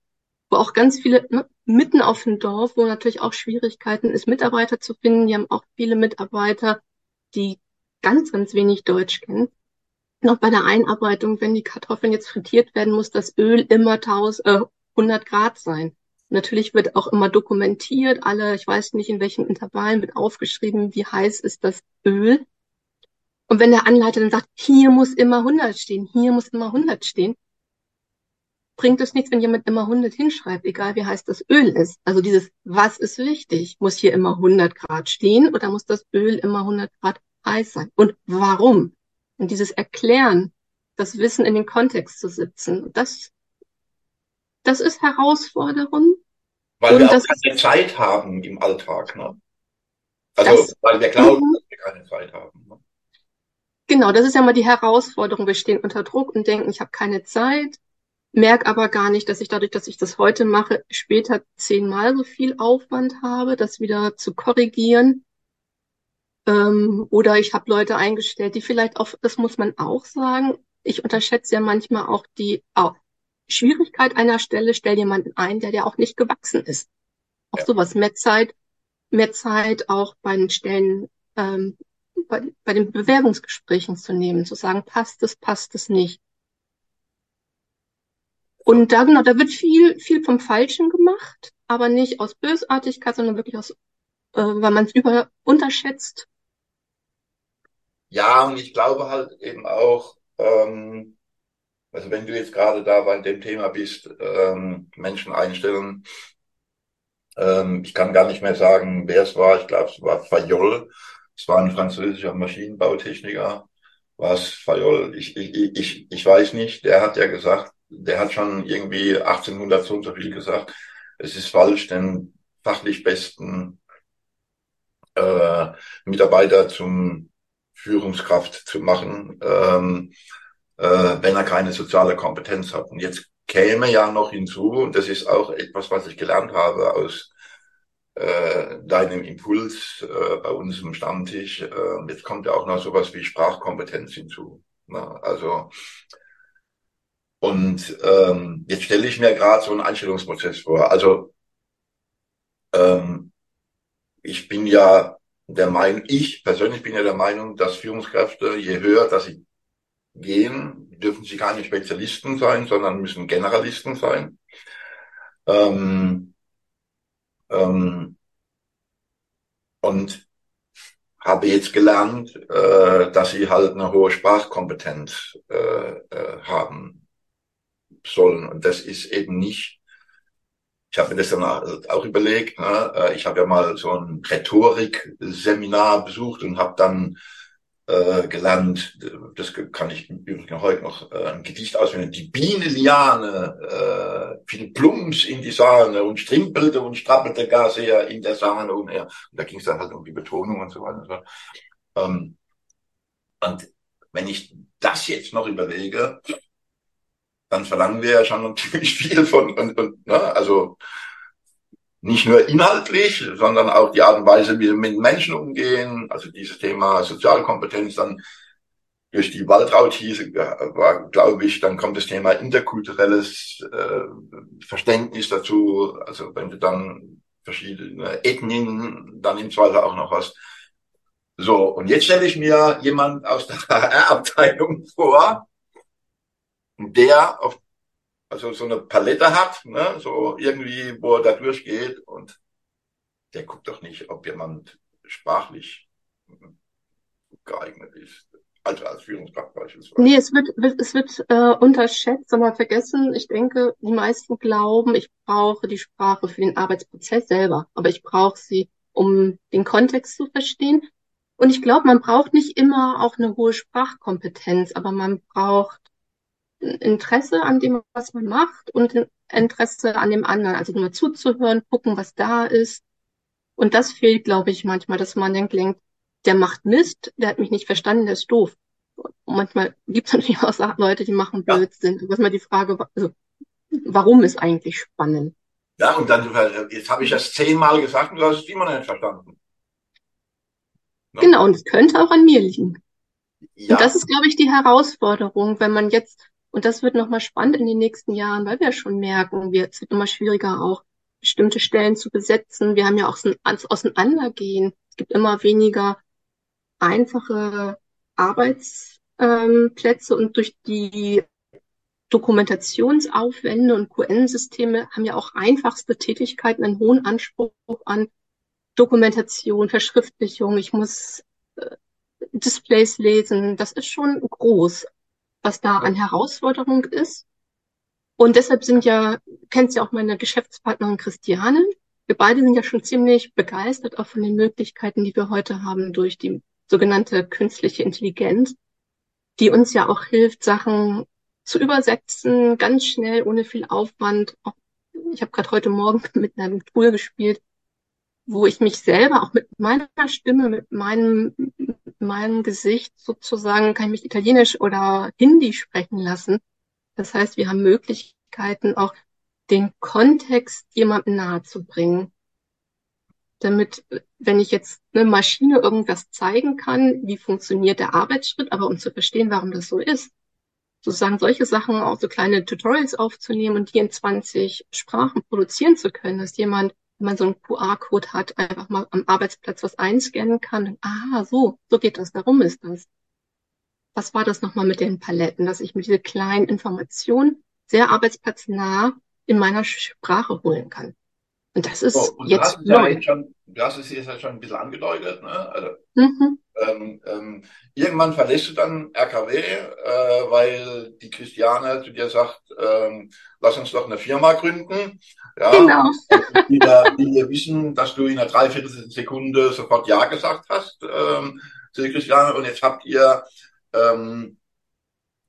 Speaker 2: wo auch ganz viele, ne, mitten auf dem Dorf, wo natürlich auch Schwierigkeiten ist, Mitarbeiter zu finden. Die haben auch viele Mitarbeiter, die ganz, ganz wenig Deutsch kennen. Noch bei der Einarbeitung, wenn die Kartoffeln jetzt frittiert werden, muss das Öl immer 1000, äh, 100 Grad sein. Natürlich wird auch immer dokumentiert, alle, ich weiß nicht in welchen Intervallen wird aufgeschrieben, wie heiß ist das Öl. Und wenn der Anleiter dann sagt, hier muss immer 100 stehen, hier muss immer 100 stehen, bringt es nichts, wenn jemand immer 100 hinschreibt, egal wie heiß das Öl ist. Also dieses, was ist wichtig? Muss hier immer 100 Grad stehen oder muss das Öl immer 100 Grad heiß sein? Und warum? Und dieses Erklären, das Wissen in den Kontext zu setzen, das, das ist Herausforderung.
Speaker 1: Weil Und wir auch keine Zeit haben im Alltag. Ne? Also, das, weil wir glauben, mhm. dass wir keine Zeit haben. Ne?
Speaker 2: Genau, das ist ja mal die Herausforderung. Wir stehen unter Druck und denken, ich habe keine Zeit, merke aber gar nicht, dass ich dadurch, dass ich das heute mache, später zehnmal so viel Aufwand habe, das wieder zu korrigieren. Ähm, oder ich habe Leute eingestellt, die vielleicht auch, das muss man auch sagen, ich unterschätze ja manchmal auch die auch Schwierigkeit einer Stelle, stell jemanden ein, der dir auch nicht gewachsen ist. Auch ja. sowas, mehr Zeit, mehr Zeit auch bei den Stellen, ähm, bei, bei den Bewerbungsgesprächen zu nehmen, zu sagen, passt es, passt es nicht. Und da, genau, da wird viel, viel vom Falschen gemacht, aber nicht aus Bösartigkeit, sondern wirklich aus, äh, weil man es über unterschätzt
Speaker 1: ja, und ich glaube halt eben auch, ähm, also wenn du jetzt gerade da bei dem Thema bist, ähm, Menschen einstellen, ähm, ich kann gar nicht mehr sagen, wer es war. Ich glaube, es war Fayol. Es war ein französischer Maschinenbautechniker. War es Fayol? Ich, ich, ich, ich weiß nicht. Der hat ja gesagt, der hat schon irgendwie 1800 so und so viel gesagt. Es ist falsch, den fachlich besten äh, Mitarbeiter zum Führungskraft zu machen, ähm, äh, wenn er keine soziale Kompetenz hat. Und jetzt käme ja noch hinzu, und das ist auch etwas, was ich gelernt habe aus äh, deinem Impuls äh, bei uns im Stammtisch, äh, jetzt kommt ja auch noch sowas wie Sprachkompetenz hinzu. Ne? Also und ähm, jetzt stelle ich mir gerade so einen Einstellungsprozess vor. Also ähm, ich bin ja der Meinung, ich persönlich bin ja der Meinung, dass Führungskräfte, je höher dass sie gehen, dürfen sie keine Spezialisten sein, sondern müssen Generalisten sein. Ähm, ähm, und habe jetzt gelernt, äh, dass sie halt eine hohe Sprachkompetenz äh, äh, haben sollen. Und das ist eben nicht ich habe mir das dann auch überlegt. Ne? Äh, ich habe ja mal so ein Rhetorik-Seminar besucht und habe dann äh, gelernt, das kann ich übrigens heute noch, äh, ein Gedicht auswählen, die Biene Liane äh, fiel plumps in die Sahne und strimpelte und strappelte gar sehr in der Sahne umher. Und da ging es dann halt um die Betonung und so weiter und so. Ähm, und wenn ich das jetzt noch überlege, dann verlangen wir ja schon ziemlich viel von, und, und, ne, also nicht nur inhaltlich, sondern auch die Art und Weise, wie wir mit Menschen umgehen, also dieses Thema Sozialkompetenz dann durch die Waldraut-These war, glaube ich, dann kommt das Thema interkulturelles äh, Verständnis dazu, also wenn du dann verschiedene Ethnien dann im Zweifel auch noch hast. So, und jetzt stelle ich mir jemand aus der HR-Abteilung vor, der auf, also so eine Palette hat, ne, so irgendwie, wo er da durchgeht und der guckt doch nicht, ob jemand sprachlich geeignet ist. Also als Führungskraft beispielsweise.
Speaker 2: Nee, es wird, es wird äh, unterschätzt, sondern vergessen. Ich denke, die meisten glauben, ich brauche die Sprache für den Arbeitsprozess selber, aber ich brauche sie, um den Kontext zu verstehen. Und ich glaube, man braucht nicht immer auch eine hohe Sprachkompetenz, aber man braucht Interesse an dem, was man macht und Interesse an dem anderen. Also nur zuzuhören, gucken, was da ist. Und das fehlt, glaube ich, manchmal, dass man denkt, der macht Mist, der hat mich nicht verstanden, der ist doof. Und manchmal gibt es natürlich auch Leute, die machen Blödsinn. Ja. Das ist mal die Frage, also, warum ist eigentlich spannend?
Speaker 1: Ja, und dann, jetzt habe ich das zehnmal gesagt und du hast es immer noch nicht verstanden.
Speaker 2: No? Genau, und es könnte auch an mir liegen. Ja. Und das ist, glaube ich, die Herausforderung, wenn man jetzt, und das wird nochmal spannend in den nächsten Jahren, weil wir schon merken, wir, es wird immer schwieriger auch, bestimmte Stellen zu besetzen. Wir haben ja auch so ein Auseinandergehen. Es gibt immer weniger einfache Arbeitsplätze und durch die Dokumentationsaufwände und QN-Systeme haben ja auch einfachste Tätigkeiten einen hohen Anspruch an Dokumentation, Verschriftlichung. Ich muss äh, Displays lesen. Das ist schon groß, was da an Herausforderung ist. Und deshalb sind ja, kennt ja auch meine Geschäftspartnerin Christiane. Wir beide sind ja schon ziemlich begeistert auch von den Möglichkeiten, die wir heute haben durch die sogenannte künstliche Intelligenz, die uns ja auch hilft, Sachen zu übersetzen, ganz schnell, ohne viel Aufwand. Ich habe gerade heute Morgen mit einem Tool gespielt, wo ich mich selber auch mit meiner Stimme, mit meinem, meinem Gesicht sozusagen, kann ich mich Italienisch oder Hindi sprechen lassen. Das heißt, wir haben Möglichkeiten, auch den Kontext jemandem nahezubringen. Damit, wenn ich jetzt eine Maschine irgendwas zeigen kann, wie funktioniert der Arbeitsschritt, aber um zu verstehen, warum das so ist, sozusagen solche Sachen, auch so kleine Tutorials aufzunehmen und die in 20 Sprachen produzieren zu können, dass jemand wenn man so einen QR-Code hat, einfach mal am Arbeitsplatz was einscannen kann. Ah, so, so geht das, darum ist das. Was war das nochmal mit den Paletten, dass ich mir diese kleinen Informationen sehr arbeitsplatznah in meiner Sprache holen kann. Und das ist oh, jetzt neu.
Speaker 1: Ja schon, du hast es jetzt ja schon ein bisschen angedeutet. Ne? Also, mhm. ähm, ähm, irgendwann verlässt du dann RKW, äh, weil die Christiane zu dir sagt, ähm, lass uns doch eine Firma gründen. Ja, genau. Die, die wir wissen, dass du in einer Dreiviertelsekunde sofort Ja gesagt hast ähm, zu Christiane. Und jetzt habt ihr ähm,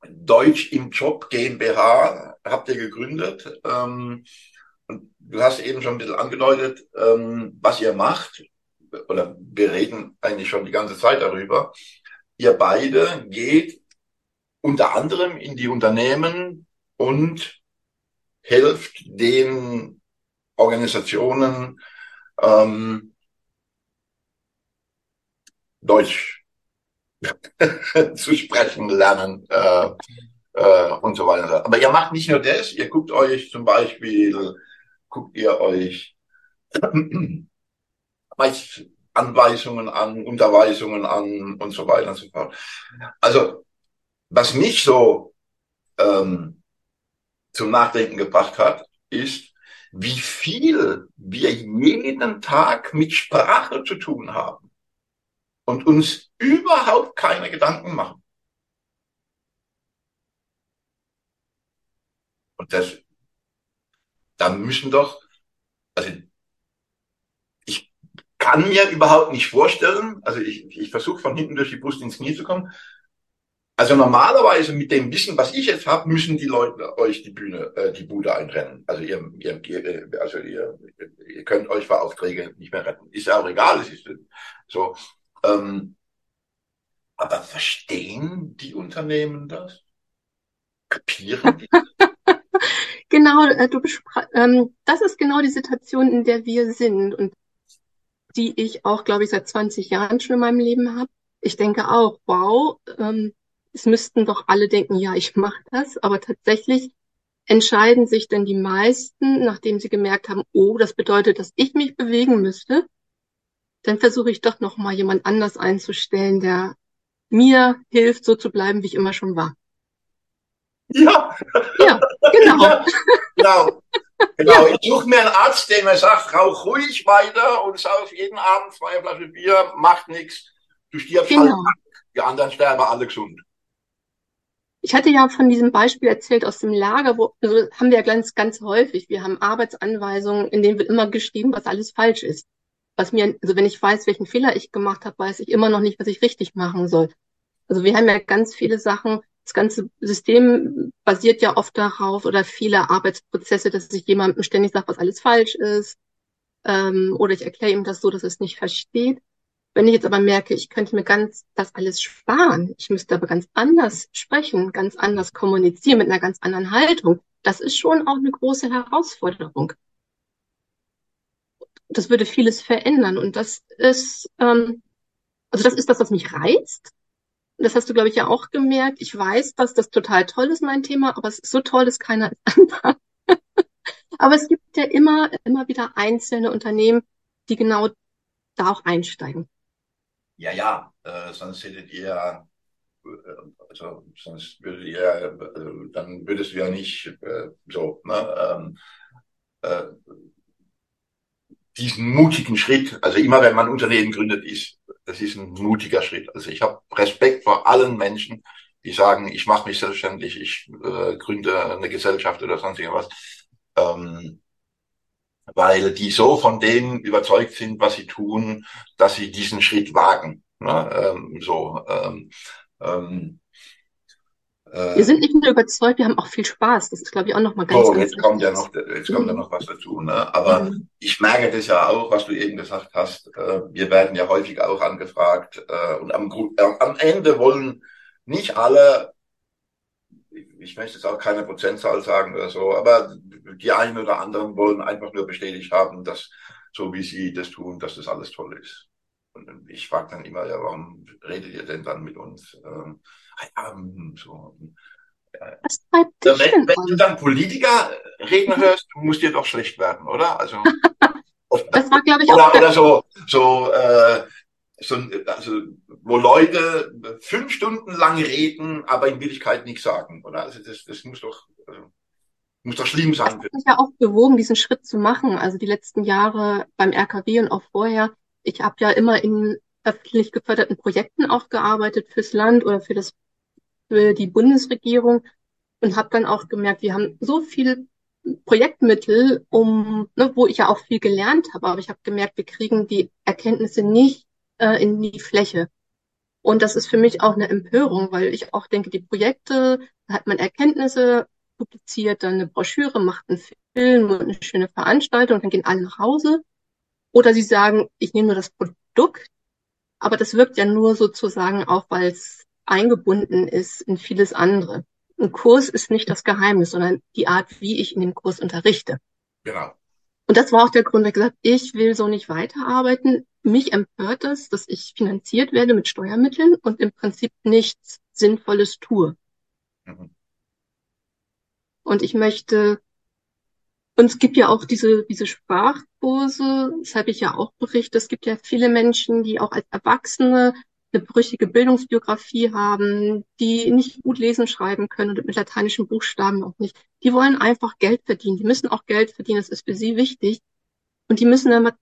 Speaker 1: Deutsch im Job GmbH, habt ihr gegründet. Ähm, und du hast eben schon ein bisschen angedeutet, ähm, was ihr macht, oder wir reden eigentlich schon die ganze Zeit darüber. Ihr beide geht unter anderem in die Unternehmen und helft den Organisationen ähm, Deutsch zu sprechen lernen äh, äh, und so weiter. Aber ihr macht nicht nur das, ihr guckt euch zum Beispiel guckt ihr euch Anweisungen an, Unterweisungen an und so weiter und so fort. Also, was mich so ähm, zum Nachdenken gebracht hat, ist, wie viel wir jeden Tag mit Sprache zu tun haben und uns überhaupt keine Gedanken machen. Und das da müssen doch, also ich kann mir überhaupt nicht vorstellen, also ich, ich versuche von hinten durch die Brust ins Knie zu kommen. Also normalerweise mit dem Wissen, was ich jetzt habe, müssen die Leute euch die Bühne, äh, die Bude einrennen. Also ihr, ihr, also ihr, ihr könnt euch vor Aufträge nicht mehr retten. Ist ja auch egal, es ist so. Ähm, aber verstehen die Unternehmen das? Kapieren die?
Speaker 2: Genau, äh, du ähm, das ist genau die Situation, in der wir sind und die ich auch, glaube ich, seit 20 Jahren schon in meinem Leben habe. Ich denke auch, wow, ähm, es müssten doch alle denken, ja, ich mache das, aber tatsächlich entscheiden sich dann die meisten, nachdem sie gemerkt haben, oh, das bedeutet, dass ich mich bewegen müsste, dann versuche ich doch noch mal jemand anders einzustellen, der mir hilft, so zu bleiben, wie ich immer schon war.
Speaker 1: Ja.
Speaker 2: Ja, genau. Ja,
Speaker 1: genau. Genau, ich suche mir einen Arzt, der mir sagt, rauch ruhig weiter und sauf jeden Abend zwei Flaschen Bier, macht nichts. Du stirbst genau. halt Die anderen sterben alle gesund.
Speaker 2: Ich hatte ja von diesem Beispiel erzählt aus dem Lager, wo also haben wir ja ganz, ganz häufig. Wir haben Arbeitsanweisungen, in denen wird immer geschrieben, was alles falsch ist. Was mir, also wenn ich weiß, welchen Fehler ich gemacht habe, weiß ich immer noch nicht, was ich richtig machen soll. Also wir haben ja ganz viele Sachen, das ganze System basiert ja oft darauf oder viele Arbeitsprozesse, dass ich jemandem ständig sage, was alles falsch ist. Ähm, oder ich erkläre ihm das so, dass er es nicht versteht. Wenn ich jetzt aber merke, ich könnte mir ganz das alles sparen, ich müsste aber ganz anders sprechen, ganz anders kommunizieren, mit einer ganz anderen Haltung, das ist schon auch eine große Herausforderung. Das würde vieles verändern und das ist, ähm, also das ist das, was mich reizt das hast du, glaube ich, ja auch gemerkt. Ich weiß, dass das total toll ist, mein Thema, aber es ist so toll, dass keiner es anpasst. aber es gibt ja immer, immer wieder einzelne Unternehmen, die genau da auch einsteigen.
Speaker 1: Ja, ja, äh, sonst hättet ihr äh, also sonst würdet ihr, äh, dann würdest du ja nicht äh, so, ne, ähm, äh, diesen mutigen Schritt, also immer wenn man Unternehmen gründet, ist, das ist ein mutiger Schritt. Also ich habe Respekt vor allen Menschen, die sagen, ich mache mich selbstständig, ich äh, gründe eine Gesellschaft oder sonst irgendwas. Ähm, weil die so von denen überzeugt sind, was sie tun, dass sie diesen Schritt wagen. Ne? Ähm, so, ähm, ähm,
Speaker 2: äh, wir sind nicht nur überzeugt, wir haben auch viel Spaß. Das ist, glaube ich, auch noch mal ganz, ganz
Speaker 1: jetzt kommt ja noch, jetzt kommt ja mhm. noch was dazu. Ne? Aber mhm. ich merke das ja auch, was du eben gesagt hast. Äh, wir werden ja häufig auch angefragt äh, und am, äh, am Ende wollen nicht alle, ich möchte jetzt auch keine Prozentzahl sagen oder so, aber die einen oder anderen wollen einfach nur bestätigt haben, dass so wie sie das tun, dass das alles toll ist. Und ich frage dann immer, ja, warum redet ihr denn dann mit uns? Ähm, hm, so. Was treibt dich wenn, wenn du dann Politiker reden hörst, muss dir doch schlecht werden, oder? Also
Speaker 2: das war, glaube ich,
Speaker 1: oder, auch oder so, so, äh, so, also, wo Leute fünf Stunden lang reden, aber in Wirklichkeit nichts sagen, oder? Also das, das muss doch, also, muss doch schlimm sein.
Speaker 2: Ich habe mich ja auch bewogen, diesen Schritt zu machen. Also die letzten Jahre beim RKW und auch vorher. Ich habe ja immer in öffentlich geförderten Projekten auch gearbeitet fürs Land oder für das für die Bundesregierung und habe dann auch gemerkt, wir haben so viel Projektmittel, um, ne, wo ich ja auch viel gelernt habe, aber ich habe gemerkt, wir kriegen die Erkenntnisse nicht äh, in die Fläche. Und das ist für mich auch eine Empörung, weil ich auch denke, die Projekte, da hat man Erkenntnisse, publiziert dann eine Broschüre, macht einen Film und eine schöne Veranstaltung dann gehen alle nach Hause. Oder sie sagen, ich nehme nur das Produkt, aber das wirkt ja nur sozusagen auch, weil es eingebunden ist in vieles andere. Ein Kurs ist nicht das Geheimnis, sondern die Art, wie ich in dem Kurs unterrichte.
Speaker 1: Genau.
Speaker 2: Und das war auch der Grund, weil ich gesagt ich will so nicht weiterarbeiten. Mich empört es, dass ich finanziert werde mit Steuermitteln und im Prinzip nichts Sinnvolles tue. Mhm. Und ich möchte, und es gibt ja auch diese, diese Sprachkurse, das habe ich ja auch berichtet, es gibt ja viele Menschen, die auch als Erwachsene eine brüchige Bildungsbiografie haben, die nicht gut lesen, schreiben können und mit lateinischen Buchstaben auch nicht. Die wollen einfach Geld verdienen. Die müssen auch Geld verdienen. Das ist für sie wichtig. Und die müssen dann mal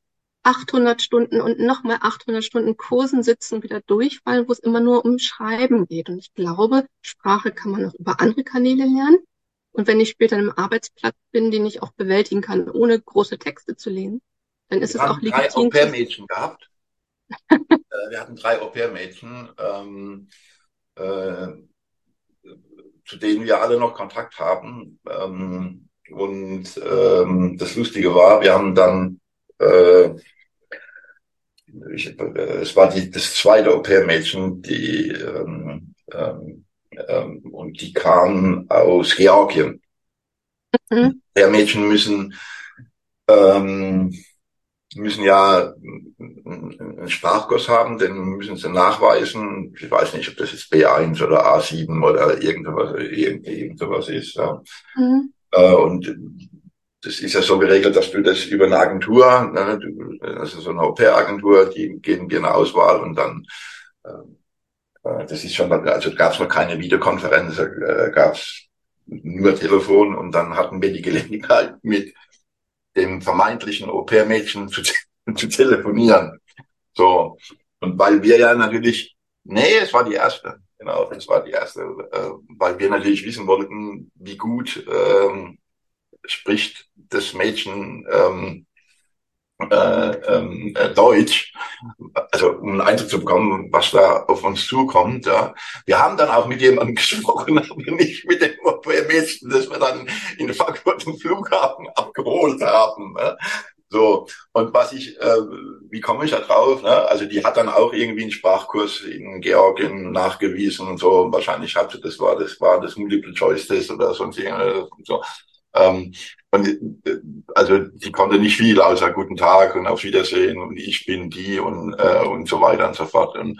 Speaker 2: 800 Stunden und nochmal 800 Stunden Kursen sitzen und wieder durchfallen, wo es immer nur um Schreiben geht. Und ich glaube, Sprache kann man auch über andere Kanäle lernen. Und wenn ich später an einem Arbeitsplatz bin, den ich auch bewältigen kann, ohne große Texte zu lesen, dann ist Wir es auch legitim.
Speaker 1: Drei Au-pair-Mädchen gehabt wir hatten drei Au-pair-Mädchen, ähm, äh, zu denen wir alle noch Kontakt haben. Ähm, und ähm, das Lustige war, wir haben dann, äh, ich, äh, es war die, das zweite Au-pair-Mädchen, die ähm, ähm, ähm, und die kamen aus Georgien. Mhm. Der Mädchen müssen ähm, müssen ja einen Sprachkurs haben, den müssen sie nachweisen. Ich weiß nicht, ob das jetzt B1 oder A7 oder irgendwas, irgend, irgend sowas ist. Ja. Mhm. Äh, und das ist ja so geregelt, dass du das über eine Agentur, ne, also so eine Au-pair-Agentur, die geben dir eine Auswahl und dann, äh, äh das ist schon, also gab es noch keine Videokonferenz, äh, gab es nur Telefon und dann hatten wir die Gelegenheit mit dem vermeintlichen Au-pair-Mädchen zu, zu telefonieren. So. Und weil wir ja natürlich, nee, es war die erste. Genau, das war die erste, äh, weil wir natürlich wissen wollten, wie gut ähm, spricht das Mädchen ähm, äh, ähm, äh, Deutsch, also um einen Eindruck zu bekommen, was da auf uns zukommt. Ja. Wir haben dann auch mit jemandem gesprochen, aber nicht mit dem Mädchen, das wir dann in Frankfurt im Flughafen abgeholt haben. Ja. So, und was ich, äh, wie komme ich da drauf? Ne? Also die hat dann auch irgendwie einen Sprachkurs in Georgien nachgewiesen und so. Wahrscheinlich hatte das war das war das Multiple Choice Test oder sonst irgendwas. So. Ähm, und äh, also die konnte nicht viel außer guten Tag und auf Wiedersehen und ich bin die und äh, und so weiter und so fort. Und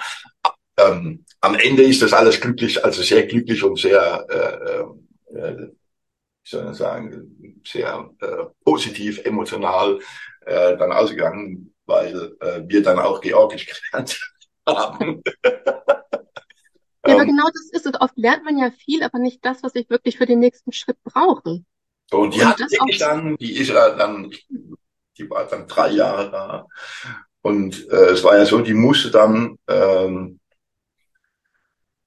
Speaker 1: ähm, am Ende ist das alles glücklich, also sehr glücklich und sehr, äh, äh, wie soll ich sagen, sehr äh, positiv, emotional äh, dann ausgegangen, weil äh, wir dann auch Georgisch gelernt haben.
Speaker 2: Ja, aber ähm, genau das ist es. Oft lernt man ja viel, aber nicht das, was ich wirklich für den nächsten Schritt brauche.
Speaker 1: So, und die und hat wirklich dann, die ist ja dann, die war dann drei Jahre da. Und äh, es war ja so, die musste dann, ähm,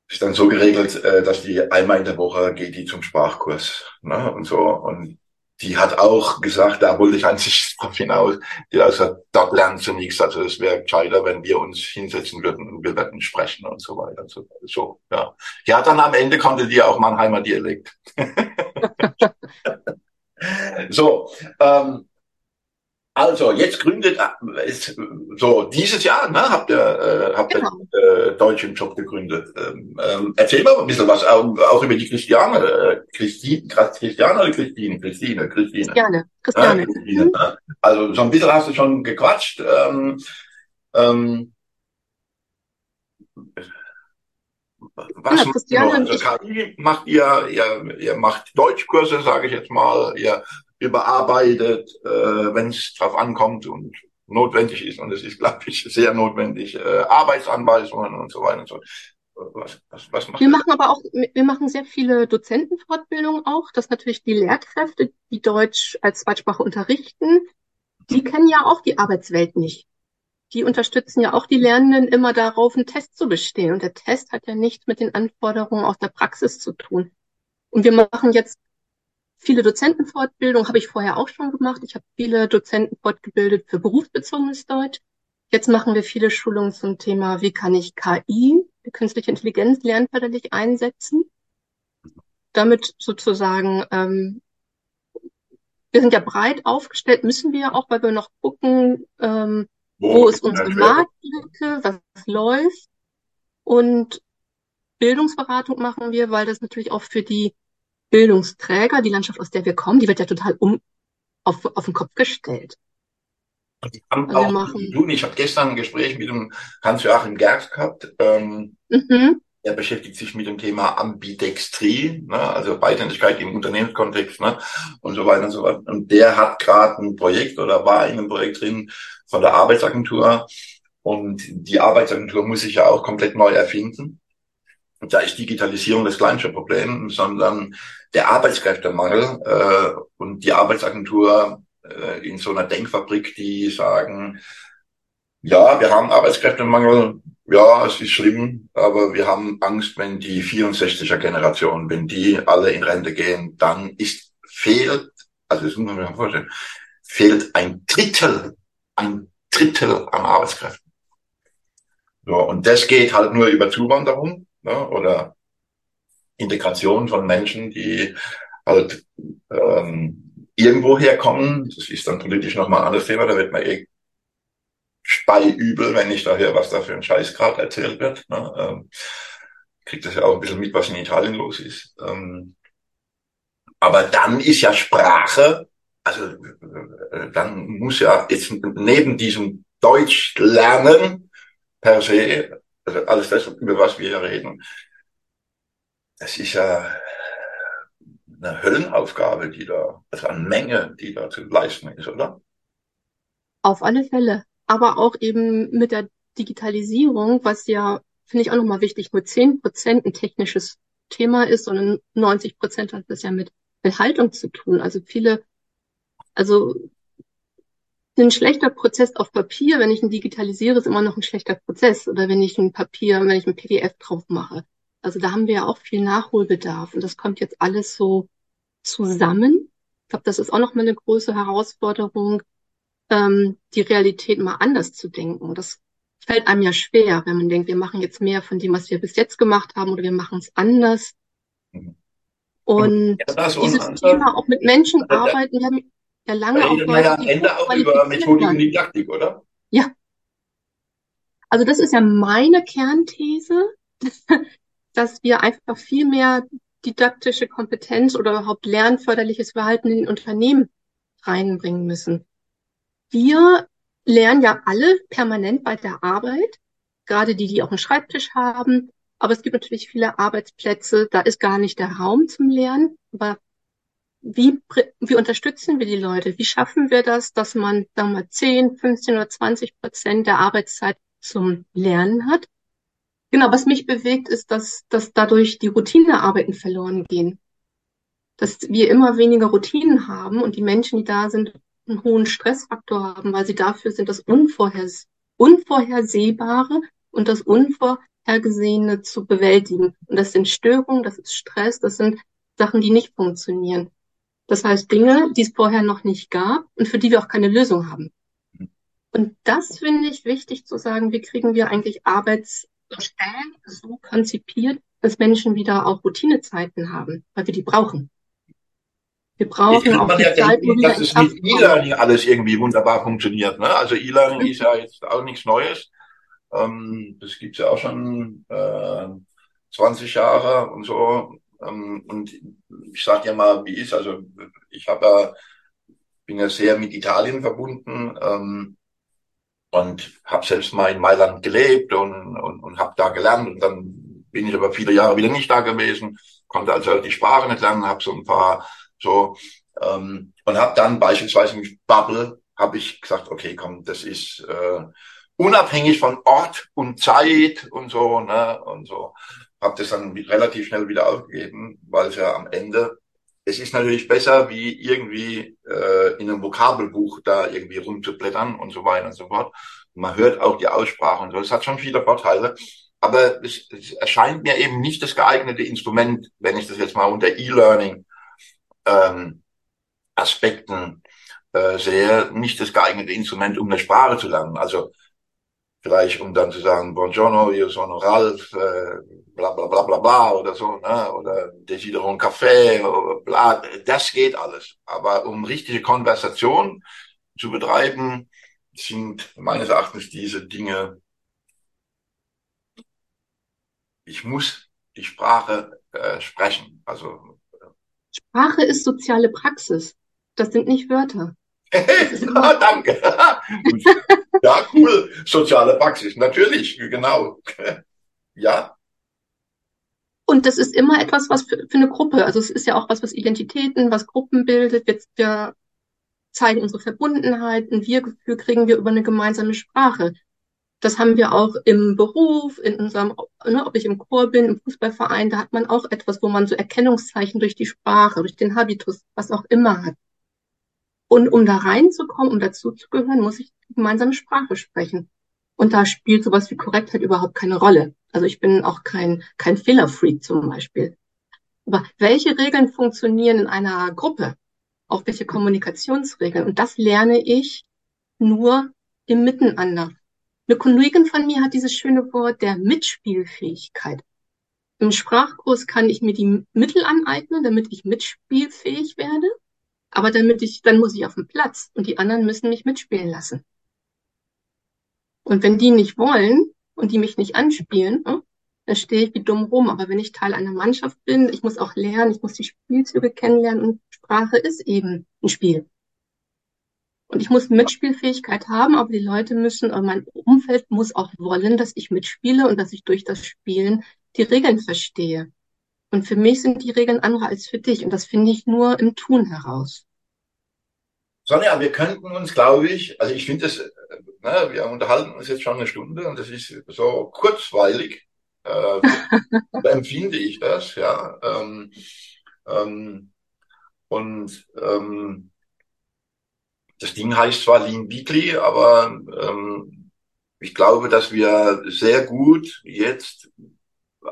Speaker 1: ist dann so geregelt, äh, dass die einmal in der Woche geht die zum Sprachkurs. Ne? Und so. Und die hat auch gesagt, da wollte ich eigentlich darauf hinaus, die hat gesagt, dort lernen sie nichts. Also es wäre gescheiter, wenn wir uns hinsetzen würden und wir würden sprechen und so weiter. So, so ja. Ja, dann am Ende konnte die auch Mannheimer Dialekt. so, ähm, also, jetzt gründet, ist, so, dieses Jahr, ne, habt ihr, äh, habt genau. ihr äh, deutschen Job gegründet. Ähm, ähm, erzähl mal ein bisschen was, auch, auch über die Christiane, äh, Christine, Christiane oder Christine? Christine, Christine.
Speaker 2: Christiane, Christiane. Ja, Christine
Speaker 1: ne? Also, so ein bisschen hast du schon gequatscht. Ähm, ähm, was ja, Christiane macht ihr? Also, KI macht ihr, ihr, ihr macht Deutschkurse, sage ich jetzt mal, ihr überarbeitet, äh, wenn es drauf ankommt und notwendig ist. Und es ist, glaube ich, sehr notwendig, äh, Arbeitsanweisungen und so weiter und so.
Speaker 2: Was, was, was macht wir machen aber auch, wir machen sehr viele Dozentenfortbildungen auch, dass natürlich die Lehrkräfte, die Deutsch als Zweitsprache unterrichten, die kennen ja auch die Arbeitswelt nicht. Die unterstützen ja auch die Lernenden immer darauf, einen Test zu bestehen. Und der Test hat ja nichts mit den Anforderungen aus der Praxis zu tun. Und wir machen jetzt Viele Dozentenfortbildung habe ich vorher auch schon gemacht. Ich habe viele Dozenten fortgebildet für berufsbezogenes Deutsch. Jetzt machen wir viele Schulungen zum Thema, wie kann ich KI, künstliche Intelligenz, lernförderlich einsetzen. Damit sozusagen, ähm, wir sind ja breit aufgestellt, müssen wir ja auch, weil wir noch gucken, ähm, wo, ist unsere Marktlücke, was läuft. Und Bildungsberatung machen wir, weil das natürlich auch für die Bildungsträger, die Landschaft, aus der wir kommen, die wird ja total um auf, auf den Kopf gestellt.
Speaker 1: Und die haben also auch machen, tun. Ich habe gestern ein Gespräch mit dem Hans-Joachim Gerst gehabt. Ähm, mhm. Er beschäftigt sich mit dem Thema Ambidextrie, ne, also Beidhändigkeit im Unternehmenskontext ne, und so weiter und so fort. Und der hat gerade ein Projekt oder war in einem Projekt drin von der Arbeitsagentur. Und die Arbeitsagentur muss sich ja auch komplett neu erfinden da ist Digitalisierung das kleinste Problem, sondern der Arbeitskräftemangel äh, und die Arbeitsagentur äh, in so einer Denkfabrik, die sagen, ja, wir haben Arbeitskräftemangel, ja, es ist schlimm, aber wir haben Angst, wenn die 64er Generation, wenn die alle in Rente gehen, dann ist fehlt, also das muss man sich vorstellen, fehlt ein Drittel, ein Drittel an Arbeitskräften. So, und das geht halt nur über Zuwanderung ne? oder Integration von Menschen, die halt ähm, irgendwo herkommen. Das ist dann politisch nochmal ein anderes Thema, da wird man eh speiübel, wenn ich da höre, was da für ein Scheiß gerade erzählt wird. Ne? Ähm, kriegt das ja auch ein bisschen mit, was in Italien los ist. Ähm, aber dann ist ja Sprache, also äh, dann muss ja jetzt neben diesem Deutsch lernen per se also alles das, über was wir hier reden, das ist ja eine Höllenaufgabe, die da, also eine Menge, die da zu leisten ist, oder?
Speaker 2: Auf alle Fälle. Aber auch eben mit der Digitalisierung, was ja, finde ich auch nochmal wichtig, nur zehn Prozent ein technisches Thema ist, sondern 90 Prozent hat das ja mit, mit Haltung zu tun. Also viele, also ein schlechter Prozess auf Papier, wenn ich ihn digitalisiere, ist immer noch ein schlechter Prozess. Oder wenn ich ein Papier, wenn ich ein PDF drauf mache. Also da haben wir ja auch viel Nachholbedarf. Und das kommt jetzt alles so zusammen. Ich glaube, das ist auch noch mal eine große Herausforderung, ähm, die Realität mal anders zu denken. Das fällt einem ja schwer, wenn man denkt, wir machen jetzt mehr von dem, was wir bis jetzt gemacht haben, oder wir machen es anders. Mhm. Und ja, dieses Thema auch mit Menschen arbeiten, wir haben ja lange
Speaker 1: da redet man ja am Ende auch über Methodik und Didaktik, oder?
Speaker 2: Ja. Also das ist ja meine Kernthese, dass wir einfach viel mehr didaktische Kompetenz oder überhaupt lernförderliches Verhalten in Unternehmen reinbringen müssen. Wir lernen ja alle permanent bei der Arbeit gerade die, die auch einen Schreibtisch haben. Aber es gibt natürlich viele Arbeitsplätze, da ist gar nicht der Raum zum Lernen. Aber wie, wie unterstützen wir die Leute? Wie schaffen wir das, dass man, wir mal, 10, 15 oder 20 Prozent der Arbeitszeit zum Lernen hat? Genau, was mich bewegt, ist, dass, dass dadurch die Routinearbeiten verloren gehen. Dass wir immer weniger Routinen haben und die Menschen, die da sind, einen hohen Stressfaktor haben, weil sie dafür sind, das Unvorhers Unvorhersehbare und das Unvorhergesehene zu bewältigen. Und das sind Störungen, das ist Stress, das sind Sachen, die nicht funktionieren. Das heißt Dinge, die es vorher noch nicht gab und für die wir auch keine Lösung haben. Und das finde ich wichtig zu sagen, wie kriegen wir eigentlich Arbeitsstellen so konzipiert, dass Menschen wieder auch Routinezeiten haben, weil wir die brauchen.
Speaker 1: Wir brauchen auch die ja Zeit, denken, dass es mit E-Learning alles irgendwie wunderbar funktioniert. Ne? Also E-Learning mhm. ist ja jetzt auch nichts Neues. Ähm, das gibt's ja auch schon äh, 20 Jahre und so. Ähm, und ich sage ja mal, wie ist. Also ich habe ja, bin ja sehr mit Italien verbunden ähm, und habe selbst mal in Mailand gelebt und, und, und habe da gelernt. Und dann bin ich aber viele Jahre wieder nicht da gewesen, konnte also die Sprache nicht lernen, habe so ein paar so ähm, und habe dann beispielsweise mit Bubble habe ich gesagt, okay, komm, das ist äh, unabhängig von Ort und Zeit und so, ne, und so habe das dann relativ schnell wieder aufgegeben, weil es ja am Ende, es ist natürlich besser, wie irgendwie äh, in einem Vokabelbuch da irgendwie rumzublättern und so weiter und so fort. man hört auch die Aussprache und so. Es hat schon viele Vorteile. Aber es, es erscheint mir eben nicht das geeignete Instrument, wenn ich das jetzt mal unter E-Learning ähm, Aspekten äh, sehe, nicht das geeignete Instrument, um eine Sprache zu lernen. Also vielleicht um dann zu sagen, Buongiorno, io sono Ralf, äh, bla bla bla bla bla oder so, ne? oder desidero un Kaffee, oder bla, das geht alles. Aber um richtige Konversation zu betreiben, sind meines Erachtens diese Dinge, ich muss die Sprache äh, sprechen. Also
Speaker 2: Sprache ist soziale Praxis. Das sind nicht Wörter.
Speaker 1: Ah, danke. ja, cool. Soziale Praxis, natürlich, genau. ja.
Speaker 2: Und das ist immer etwas, was für, für, eine Gruppe, also es ist ja auch was, was Identitäten, was Gruppen bildet. Wir, wir zeigen unsere Verbundenheit, ein Wir-Gefühl kriegen wir über eine gemeinsame Sprache. Das haben wir auch im Beruf, in unserem, ne, ob ich im Chor bin, im Fußballverein, da hat man auch etwas, wo man so Erkennungszeichen durch die Sprache, durch den Habitus, was auch immer hat. Und um da reinzukommen, um dazuzugehören, muss ich gemeinsame Sprache sprechen. Und da spielt sowas wie Korrektheit überhaupt keine Rolle. Also ich bin auch kein, kein Fehlerfreak zum Beispiel. Aber welche Regeln funktionieren in einer Gruppe? Auch welche Kommunikationsregeln? Und das lerne ich nur im Miteinander. Eine Kollegin von mir hat dieses schöne Wort der Mitspielfähigkeit. Im Sprachkurs kann ich mir die Mittel aneignen, damit ich mitspielfähig werde. Aber damit ich, dann muss ich auf den Platz und die anderen müssen mich mitspielen lassen. Und wenn die nicht wollen und die mich nicht anspielen, ne, dann stehe ich wie dumm rum. Aber wenn ich Teil einer Mannschaft bin, ich muss auch lernen, ich muss die Spielzüge kennenlernen und Sprache ist eben ein Spiel. Und ich muss Mitspielfähigkeit haben, aber die Leute müssen, oder mein Umfeld muss auch wollen, dass ich mitspiele und dass ich durch das Spielen die Regeln verstehe. Und für mich sind die Regeln andere als für dich. Und das finde ich nur im Tun heraus.
Speaker 1: Sonja, wir könnten uns, glaube ich, also ich finde das, ne, wir unterhalten uns jetzt schon eine Stunde und das ist so kurzweilig, äh, empfinde ich das, ja. Ähm, ähm, und ähm, das Ding heißt zwar Lean Weekly, aber ähm, ich glaube, dass wir sehr gut jetzt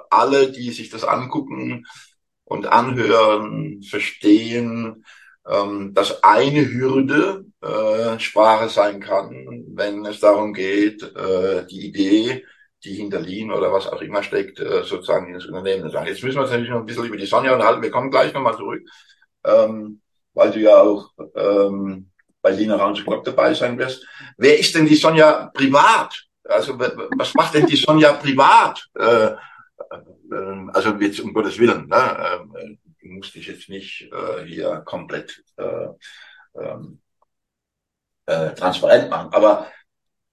Speaker 1: alle, die sich das angucken und anhören, verstehen, ähm, dass eine Hürde äh, Sprache sein kann, wenn es darum geht, äh, die Idee, die hinter Lean oder was auch immer steckt, äh, sozusagen ins Unternehmen zu sagen. Jetzt müssen wir uns natürlich noch ein bisschen über die Sonja unterhalten. Wir kommen gleich nochmal zurück, ähm, weil du ja auch ähm, bei Lina Rounds Club dabei sein wirst. Wer ist denn die Sonja privat? Also was macht denn die Sonja privat? Äh, äh, also jetzt um Gottes Willen, ne? äh, musste ich jetzt nicht äh, hier komplett äh, ähm, äh, transparent machen. Aber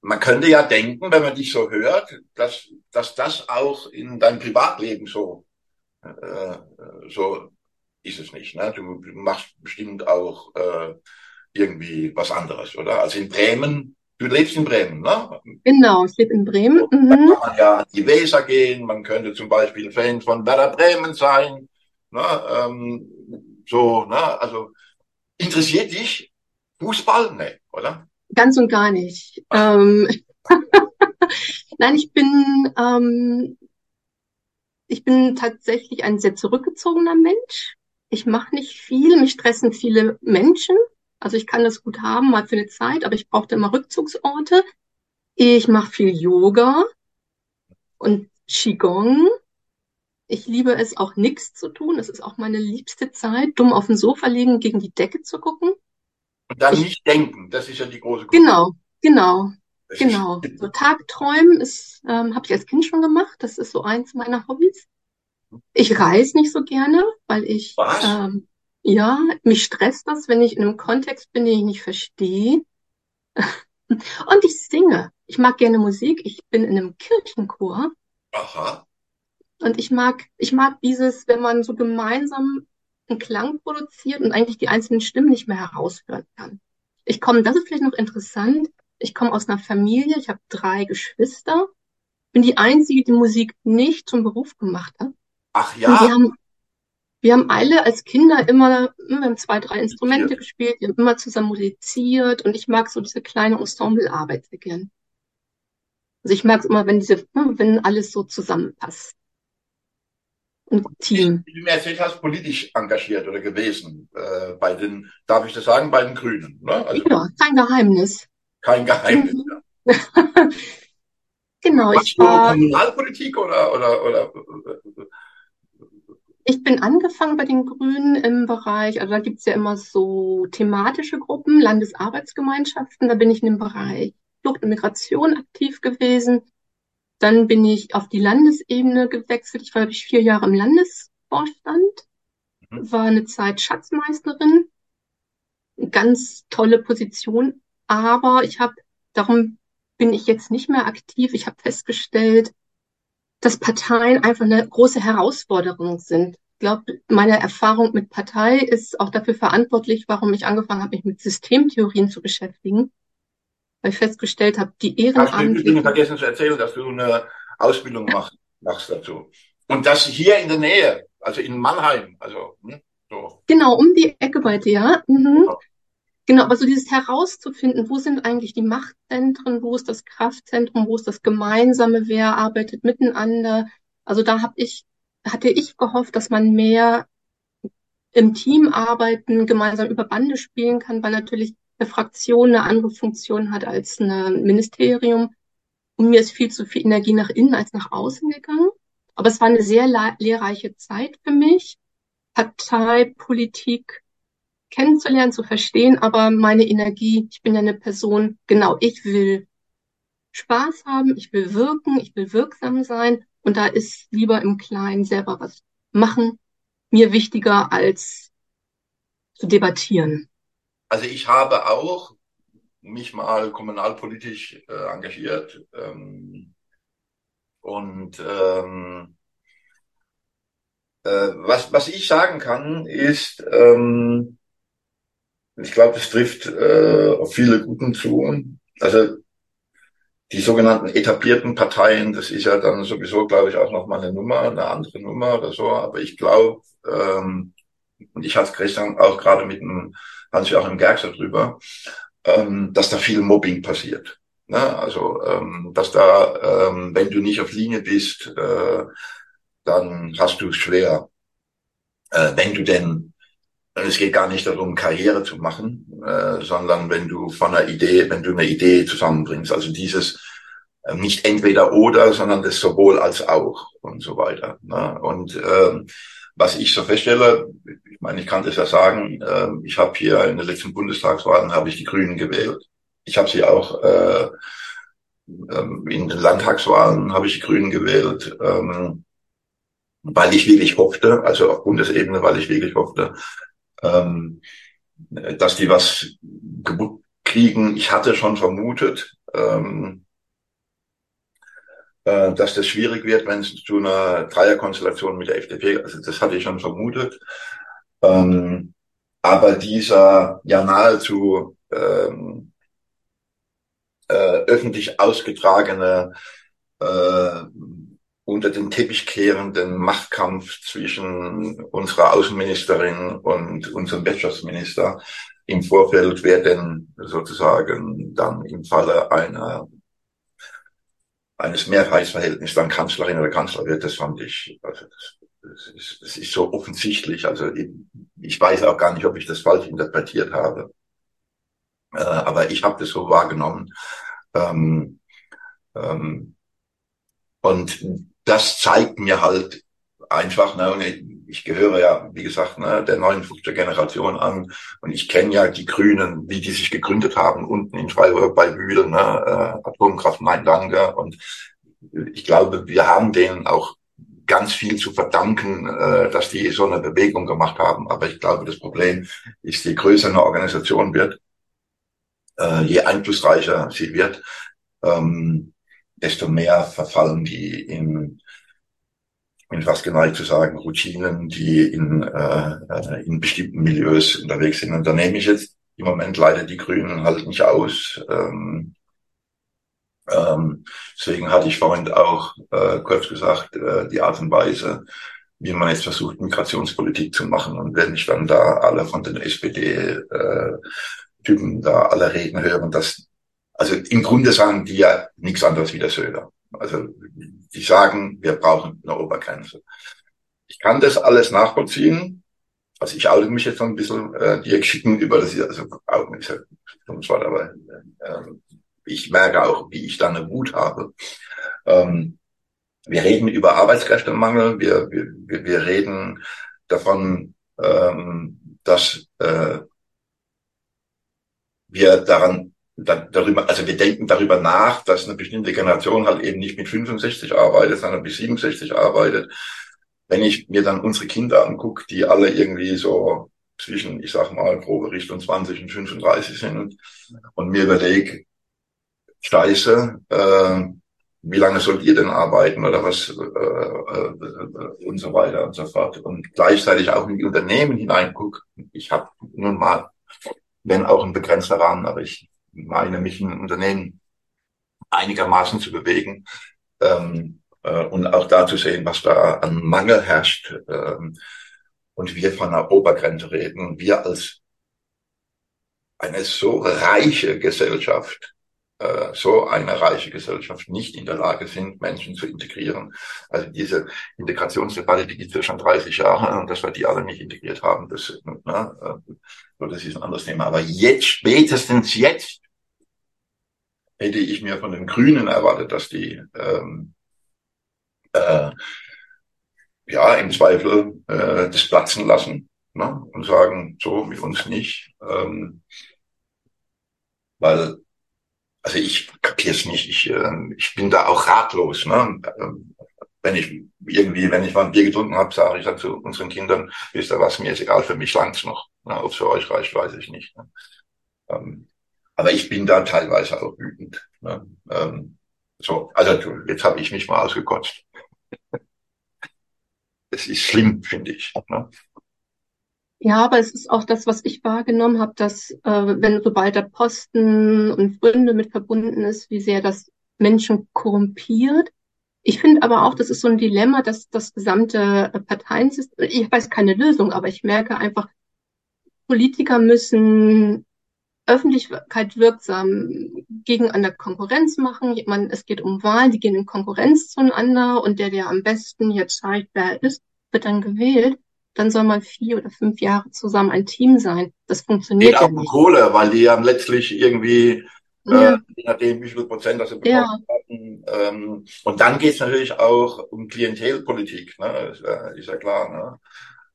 Speaker 1: man könnte ja denken, wenn man dich so hört, dass, dass das auch in deinem Privatleben so, äh, so ist es nicht. Ne? Du, du machst bestimmt auch äh, irgendwie was anderes, oder? Also in Bremen, du lebst in Bremen, ne?
Speaker 2: Genau, ich lebe in Bremen.
Speaker 1: Mhm. Da kann man ja an die Weser gehen, man könnte zum Beispiel Fan von Werder Bremen sein. Ne? Ähm, so, ne? Also interessiert dich Fußball? Nee, oder?
Speaker 2: Ganz und gar nicht. Ähm, Nein, ich bin, ähm, ich bin tatsächlich ein sehr zurückgezogener Mensch. Ich mache nicht viel, mich stressen viele Menschen. Also ich kann das gut haben, mal für eine Zeit, aber ich brauchte immer Rückzugsorte. Ich mache viel Yoga und Qigong. Ich liebe es auch nichts zu tun. Es ist auch meine liebste Zeit, dumm auf dem Sofa liegen, gegen die Decke zu gucken.
Speaker 1: Und dann ich, nicht denken, das ist ja die große
Speaker 2: Kunst. Genau, genau, das genau. So Tagträumen ist, ähm, habe ich als Kind schon gemacht. Das ist so eins meiner Hobbys. Ich reise nicht so gerne, weil ich
Speaker 1: Was?
Speaker 2: Ähm, ja, mich stresst das, wenn ich in einem Kontext bin, den ich nicht verstehe. Und ich singe. Ich mag gerne Musik. Ich bin in einem Kirchenchor.
Speaker 1: Aha.
Speaker 2: Und ich mag, ich mag dieses, wenn man so gemeinsam einen Klang produziert und eigentlich die einzelnen Stimmen nicht mehr heraushören kann. Ich komme, das ist vielleicht noch interessant. Ich komme aus einer Familie, ich habe drei Geschwister, bin die einzige, die Musik nicht zum Beruf gemacht hat.
Speaker 1: Ach ja. Und
Speaker 2: wir haben, wir haben alle als Kinder immer, wir haben zwei, drei Instrumente gespielt, wir haben immer zusammen musiziert und ich mag so diese kleine Ensemblearbeit sehr gern. Also ich mag es immer, wenn diese, ne, wenn alles so zusammenpasst. Ein Team.
Speaker 1: Wie du mir erzählt hast, politisch engagiert oder gewesen äh, bei den, darf ich das sagen, bei den Grünen. Ne?
Speaker 2: Also, ja, kein Geheimnis.
Speaker 1: Kein Geheimnis. Mhm. Ja.
Speaker 2: genau,
Speaker 1: Machst
Speaker 2: ich war.
Speaker 1: Kommunalpolitik oder, oder, oder
Speaker 2: ich bin angefangen bei den Grünen im Bereich, also da gibt's ja immer so thematische Gruppen, Landesarbeitsgemeinschaften, da bin ich in dem Bereich Flucht und Migration aktiv gewesen. Dann bin ich auf die Landesebene gewechselt. Ich war, glaube ich, vier Jahre im Landesvorstand, mhm. war eine Zeit Schatzmeisterin. Ganz tolle Position. Aber ich habe, darum bin ich jetzt nicht mehr aktiv. Ich habe festgestellt, dass Parteien einfach eine große Herausforderung sind. Ich glaube, meine Erfahrung mit Partei ist auch dafür verantwortlich, warum ich angefangen habe, mich mit Systemtheorien zu beschäftigen. Weil ich festgestellt habe, die Ehrenamtlichen...
Speaker 1: Ich habe vergessen zu erzählen, dass du eine Ausbildung machst, machst dazu. Und das hier in der Nähe, also in Mannheim, also hm, so.
Speaker 2: Genau, um die Ecke bei dir. Mhm. Ja. Genau, aber so dieses herauszufinden, wo sind eigentlich die Machtzentren, wo ist das Kraftzentrum, wo ist das Gemeinsame, wer arbeitet miteinander. Also da habe ich, hatte ich gehofft, dass man mehr im Team arbeiten, gemeinsam über Bande spielen kann, weil natürlich eine Fraktion eine andere Funktion hat als ein Ministerium. Und mir ist viel zu viel Energie nach innen als nach außen gegangen. Aber es war eine sehr lehrreiche Zeit für mich. Partei, Politik, kennenzulernen, zu verstehen, aber meine Energie, ich bin ja eine Person, genau, ich will Spaß haben, ich will wirken, ich will wirksam sein und da ist lieber im Kleinen selber was machen mir wichtiger als zu debattieren.
Speaker 1: Also ich habe auch mich mal kommunalpolitisch äh, engagiert ähm, und ähm, äh, was, was ich sagen kann, ist, ähm, ich glaube, das trifft äh, auf viele Guten zu. Also die sogenannten etablierten Parteien, das ist ja dann sowieso, glaube ich, auch nochmal eine Nummer, eine andere Nummer oder so. Aber ich glaube, ähm, und ich hatte gestern auch gerade mit dem Hans-Joachim Gerxer drüber, ähm, dass da viel Mobbing passiert. Ne? Also, ähm, dass da, ähm, wenn du nicht auf Linie bist, äh, dann hast du es schwer. Äh, wenn du denn es geht gar nicht darum, Karriere zu machen, äh, sondern wenn du von einer Idee, wenn du eine Idee zusammenbringst, also dieses äh, nicht entweder oder, sondern das sowohl als auch und so weiter. Ne? Und äh, was ich so feststelle, ich meine, ich kann das ja sagen, äh, ich habe hier in den letzten Bundestagswahlen habe ich die Grünen gewählt. Ich habe sie auch äh, ähm, in den Landtagswahlen habe ich die Grünen gewählt, ähm, weil ich wirklich hoffte, also auf Bundesebene, weil ich wirklich hoffte, ähm, dass die was gebut kriegen. Ich hatte schon vermutet, ähm, äh, dass das schwierig wird, wenn es zu einer Dreierkonstellation mit der FDP, also das hatte ich schon vermutet. Ähm, aber dieser ja nahezu ähm, äh, öffentlich ausgetragene äh, unter den Teppich kehrenden Machtkampf zwischen unserer Außenministerin und unserem Wirtschaftsminister im Vorfeld, wer denn sozusagen dann im Falle einer eines Mehrheitsverhältnisses dann Kanzlerin oder Kanzler wird, das fand ich, also das, das, ist, das ist so offensichtlich. Also ich, ich weiß auch gar nicht, ob ich das falsch interpretiert habe. Äh, aber ich habe das so wahrgenommen. Ähm, ähm, und das zeigt mir halt einfach, ne, und ich, ich gehöre ja, wie gesagt, ne, der 59er Generation an und ich kenne ja die Grünen, wie die sich gegründet haben, unten in Freiburg bei Bühl, ne, äh, Atomkraft, nein, danke. Und ich glaube, wir haben denen auch ganz viel zu verdanken, äh, dass die so eine Bewegung gemacht haben. Aber ich glaube, das Problem ist, je größer eine Organisation wird, äh, je einflussreicher sie wird, ähm, desto mehr verfallen die in, in fast geneigt zu sagen, Routinen, die in, äh, äh, in bestimmten Milieus unterwegs sind. Und da nehme ich jetzt im Moment leider die Grünen halt nicht aus. Ähm, ähm, deswegen hatte ich vorhin auch äh, kurz gesagt, äh, die Art und Weise, wie man jetzt versucht, Migrationspolitik zu machen. Und wenn ich dann da alle von den SPD-Typen äh, da alle reden hören, dass also im Grunde sagen die ja nichts anderes wie der Söder. Also die sagen, wir brauchen eine Obergrenze. Ich kann das alles nachvollziehen. Also ich oute mich jetzt noch ein bisschen, äh, die schicken über das, also outen ist ja dummes Wort, aber äh, ich merke auch, wie ich da eine Wut habe. Ähm, wir reden über Arbeitskräftemangel, wir, wir, wir reden davon, ähm, dass äh, wir daran darüber, also wir denken darüber nach, dass eine bestimmte Generation halt eben nicht mit 65 arbeitet, sondern bis 67 arbeitet. Wenn ich mir dann unsere Kinder angucke, die alle irgendwie so zwischen, ich sag mal, grobe Richtung 20 und 35 sind und mir überlege, scheiße, äh, wie lange sollt ihr denn arbeiten oder was äh, äh, und so weiter und so fort. Und gleichzeitig auch in die Unternehmen hineingucke. Ich habe nun mal, wenn auch ein begrenzter Rahmen, aber ich meine, mich in Unternehmen einigermaßen zu bewegen ähm, äh, und auch da zu sehen, was da an Mangel herrscht. Ähm, und wir von einer Obergrenze reden, wir als eine so reiche Gesellschaft, äh, so eine reiche Gesellschaft nicht in der Lage sind, Menschen zu integrieren. Also diese Integrationsdebatte, die gibt es schon 30 Jahre und dass wir die alle nicht integriert haben, das, ne, äh, das ist ein anderes Thema. Aber jetzt, spätestens jetzt, hätte ich mir von den Grünen erwartet, dass die ähm, äh, ja im Zweifel äh, das platzen lassen ne? und sagen, so mit uns nicht. Ähm, weil, also ich kapiere es nicht, ich, äh, ich bin da auch ratlos. Ne? Ähm, wenn ich irgendwie, wenn ich mal ein Bier getrunken habe, sage ich dann zu unseren Kindern, wisst ihr was, mir ist egal, für mich langt's noch. Ne? Ob es für euch reicht, weiß ich nicht. Ne? Ähm, aber ich bin da teilweise auch wütend. Ne? Ähm, so, also jetzt habe ich mich mal ausgekotzt. Es ist schlimm, finde ich. Ne?
Speaker 2: Ja, aber es ist auch das, was ich wahrgenommen habe, dass äh, wenn sobald der Posten und Gründe mit verbunden ist, wie sehr das Menschen korrumpiert. Ich finde aber auch, das ist so ein Dilemma, dass das gesamte Parteiensystem, ich weiß keine Lösung, aber ich merke einfach, Politiker müssen Öffentlichkeit wirksam gegeneinander Konkurrenz machen. Man, es geht um Wahlen, die gehen in Konkurrenz zueinander und der, der am besten jetzt zeigt, wer er ist, wird dann gewählt. Dann soll man vier oder fünf Jahre zusammen ein Team sein. Das funktioniert geht ja nicht.
Speaker 1: Kohle, weil die ja letztlich irgendwie ja. Äh, je nachdem, wie viel Prozent das bekommen ja. hatten. Ähm, und dann geht es natürlich auch um Klientelpolitik, ne? ist, ja, ist ja klar.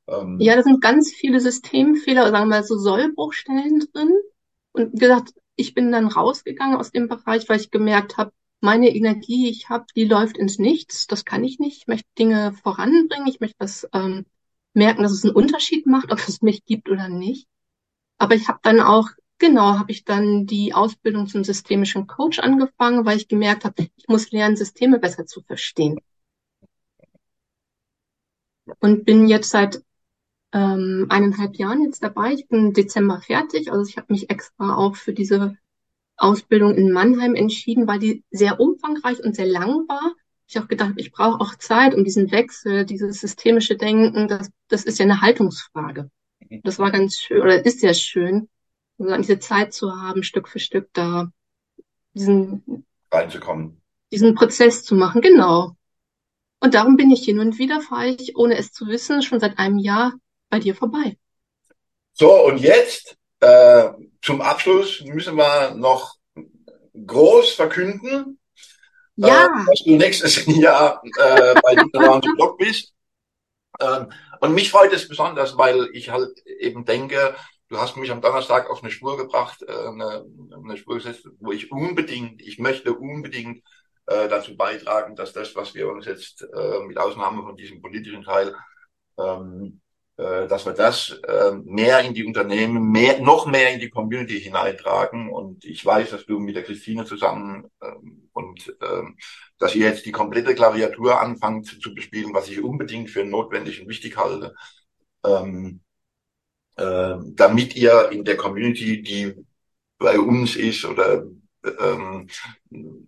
Speaker 2: Ne? Ähm, ja, da sind ganz viele Systemfehler, sagen wir mal so Sollbruchstellen drin. Und wie gesagt, ich bin dann rausgegangen aus dem Bereich, weil ich gemerkt habe, meine Energie, ich habe, die läuft ins Nichts. Das kann ich nicht. Ich möchte Dinge voranbringen. Ich möchte das ähm, merken, dass es einen Unterschied macht, ob es mich gibt oder nicht. Aber ich habe dann auch genau, habe ich dann die Ausbildung zum systemischen Coach angefangen, weil ich gemerkt habe, ich muss lernen, Systeme besser zu verstehen. Und bin jetzt seit ähm, eineinhalb Jahren jetzt dabei. Ich bin im Dezember fertig. Also ich habe mich extra auch für diese Ausbildung in Mannheim entschieden, weil die sehr umfangreich und sehr lang war. Ich habe gedacht, ich brauche auch Zeit, um diesen Wechsel, dieses systemische Denken, das, das ist ja eine Haltungsfrage. Das war ganz schön, oder ist sehr schön, also diese Zeit zu haben, Stück für Stück da diesen
Speaker 1: reinzukommen.
Speaker 2: Diesen Prozess zu machen, genau. Und darum bin ich hin und wieder fahre ich, ohne es zu wissen, schon seit einem Jahr bei dir vorbei.
Speaker 1: So, und jetzt äh, zum Abschluss müssen wir noch groß verkünden,
Speaker 2: ja.
Speaker 1: äh, dass du nächstes Jahr äh, bei Around the Block bist. Ähm, und mich freut es besonders, weil ich halt eben denke, du hast mich am Donnerstag auf eine Spur gebracht, äh, eine, eine Spur gesetzt, wo ich unbedingt, ich möchte unbedingt äh, dazu beitragen, dass das, was wir uns jetzt äh, mit Ausnahme von diesem politischen Teil ähm, äh, dass wir das äh, mehr in die Unternehmen, mehr, noch mehr in die Community hineintragen. Und ich weiß, dass du mit der Christine zusammen ähm, und ähm, dass ihr jetzt die komplette Klaviatur anfangt zu bespielen, was ich unbedingt für notwendig und wichtig halte, ähm, äh, damit ihr in der Community, die bei uns ist oder ähm,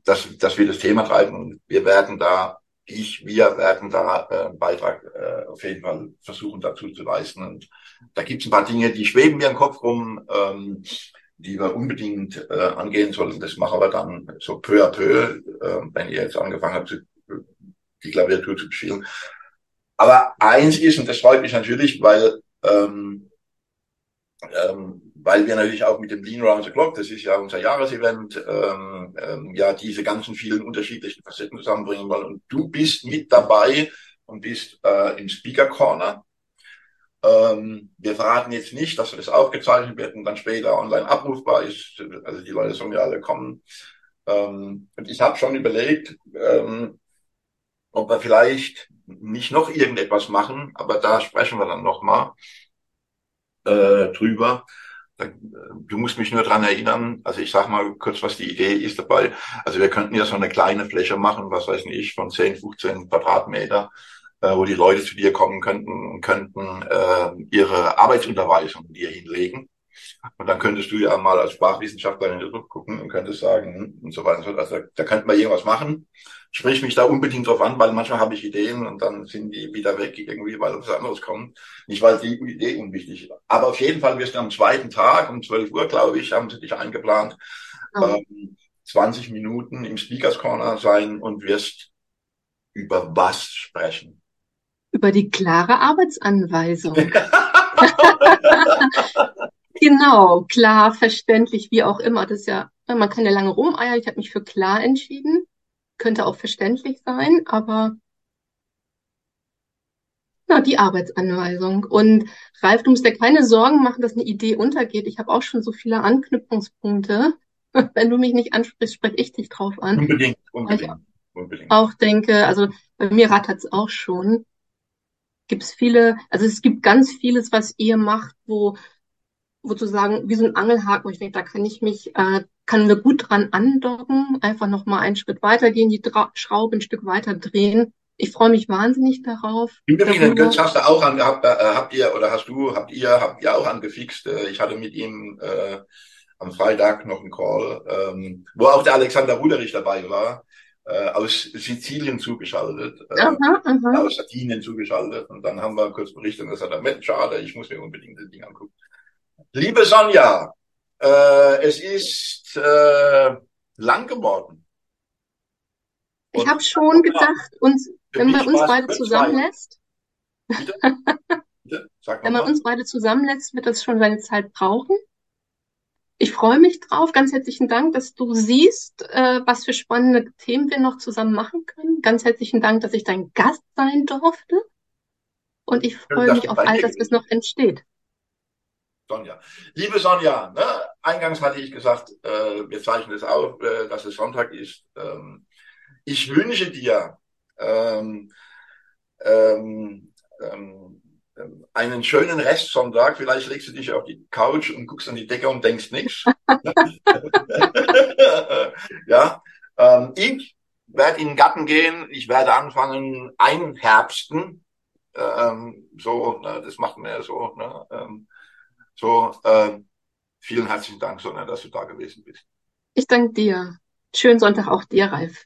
Speaker 1: dass, dass wir das Thema treiben und wir werden da ich, wir werden da äh, einen Beitrag äh, auf jeden Fall versuchen dazu zu leisten. Und da gibt es ein paar Dinge, die schweben mir im Kopf rum, ähm, die wir unbedingt äh, angehen sollen. Das machen wir dann so peu à peu, äh, wenn ihr jetzt angefangen habt, zu, die Klaviatur zu spielen. Aber eins ist, und das freut mich natürlich, weil ähm, ähm, weil wir natürlich auch mit dem Lean Round the Clock, das ist ja unser Jahresevent, ähm, ähm, ja diese ganzen vielen unterschiedlichen Facetten zusammenbringen wollen. Und du bist mit dabei und bist äh, im Speaker Corner. Ähm, wir verraten jetzt nicht, dass das aufgezeichnet wird und dann später online abrufbar ist. Also die Leute sollen ja alle kommen. Ähm, und ich habe schon überlegt, ähm, ob wir vielleicht nicht noch irgendetwas machen, aber da sprechen wir dann nochmal äh, drüber Du musst mich nur dran erinnern, also ich sag mal kurz, was die Idee ist dabei. Also wir könnten ja so eine kleine Fläche machen, was weiß ich, von 10, 15 Quadratmeter, äh, wo die Leute zu dir kommen könnten könnten äh, ihre Arbeitsunterweisung dir hinlegen. Und dann könntest du ja mal als Sprachwissenschaftler in den Druck gucken und könntest sagen hm, und so weiter und so fort. Also da könnten wir irgendwas machen. Sprich mich da unbedingt drauf an, weil manchmal habe ich Ideen und dann sind die wieder weg irgendwie, weil was anderes kommt. Nicht, weil die Idee unwichtig ist. Aber auf jeden Fall wirst du am zweiten Tag um 12 Uhr, glaube ich, haben sie dich eingeplant, oh. ähm, 20 Minuten im Speakers Corner sein und wirst über was sprechen?
Speaker 2: Über die klare Arbeitsanweisung. Genau, klar, verständlich, wie auch immer. Das ist ja, man kann ja lange rumeiern. Ich habe mich für klar entschieden. Könnte auch verständlich sein, aber na, die Arbeitsanweisung. Und Ralf, du musst dir keine Sorgen machen, dass eine Idee untergeht. Ich habe auch schon so viele Anknüpfungspunkte. Wenn du mich nicht ansprichst, spreche ich dich drauf an.
Speaker 1: Unbedingt, unbedingt.
Speaker 2: unbedingt. Auch denke, also bei mir rattert es auch schon. Gibt es viele, also es gibt ganz vieles, was ihr macht, wo sozusagen wie so ein Angelhaken, wo ich denke, da kann ich mich, äh, kann wir gut dran andocken, einfach nochmal einen Schritt weitergehen, die Dra Schraube ein Stück weiter drehen. Ich freue mich wahnsinnig darauf.
Speaker 1: Übrigens, Götz hast du auch an, habt, äh, habt ihr oder hast du, habt ihr, habt ihr auch angefixt. Äh, ich hatte mit ihm äh, am Freitag noch einen Call, ähm, wo auch der Alexander Ruderich dabei war, äh, aus Sizilien zugeschaltet, äh, aha, aha. aus Sardinien zugeschaltet. Und dann haben wir kurz berichtet und gesagt, Mensch, schade, ich muss mir unbedingt das Ding angucken. Liebe Sonja, äh, es ist äh, lang geworden.
Speaker 2: Und ich habe schon gedacht, uns, wenn man uns beide zusammenlässt, Bitte? Bitte? wenn man uns beide zusammenlässt, wird das schon seine Zeit brauchen. Ich freue mich drauf. Ganz herzlichen Dank, dass du siehst, äh, was für spannende Themen wir noch zusammen machen können. Ganz herzlichen Dank, dass ich dein Gast sein durfte. Und ich freue mich auf all das, was noch entsteht.
Speaker 1: Sonja. Liebe Sonja, ne, eingangs hatte ich gesagt, äh, wir zeichnen es auf, äh, dass es Sonntag ist. Ähm, ich wünsche dir ähm, ähm, ähm, einen schönen Restsonntag. Vielleicht legst du dich auf die Couch und guckst an die Decke und denkst nichts. ja, ähm, ich werde in den Garten gehen. Ich werde anfangen einherbsten. Ähm, so, ne, das macht man ja so. Ne, so, ähm, vielen herzlichen Dank, Sonja, dass du da gewesen bist.
Speaker 2: Ich danke dir. Schönen Sonntag auch dir, Ralf.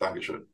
Speaker 1: Dankeschön.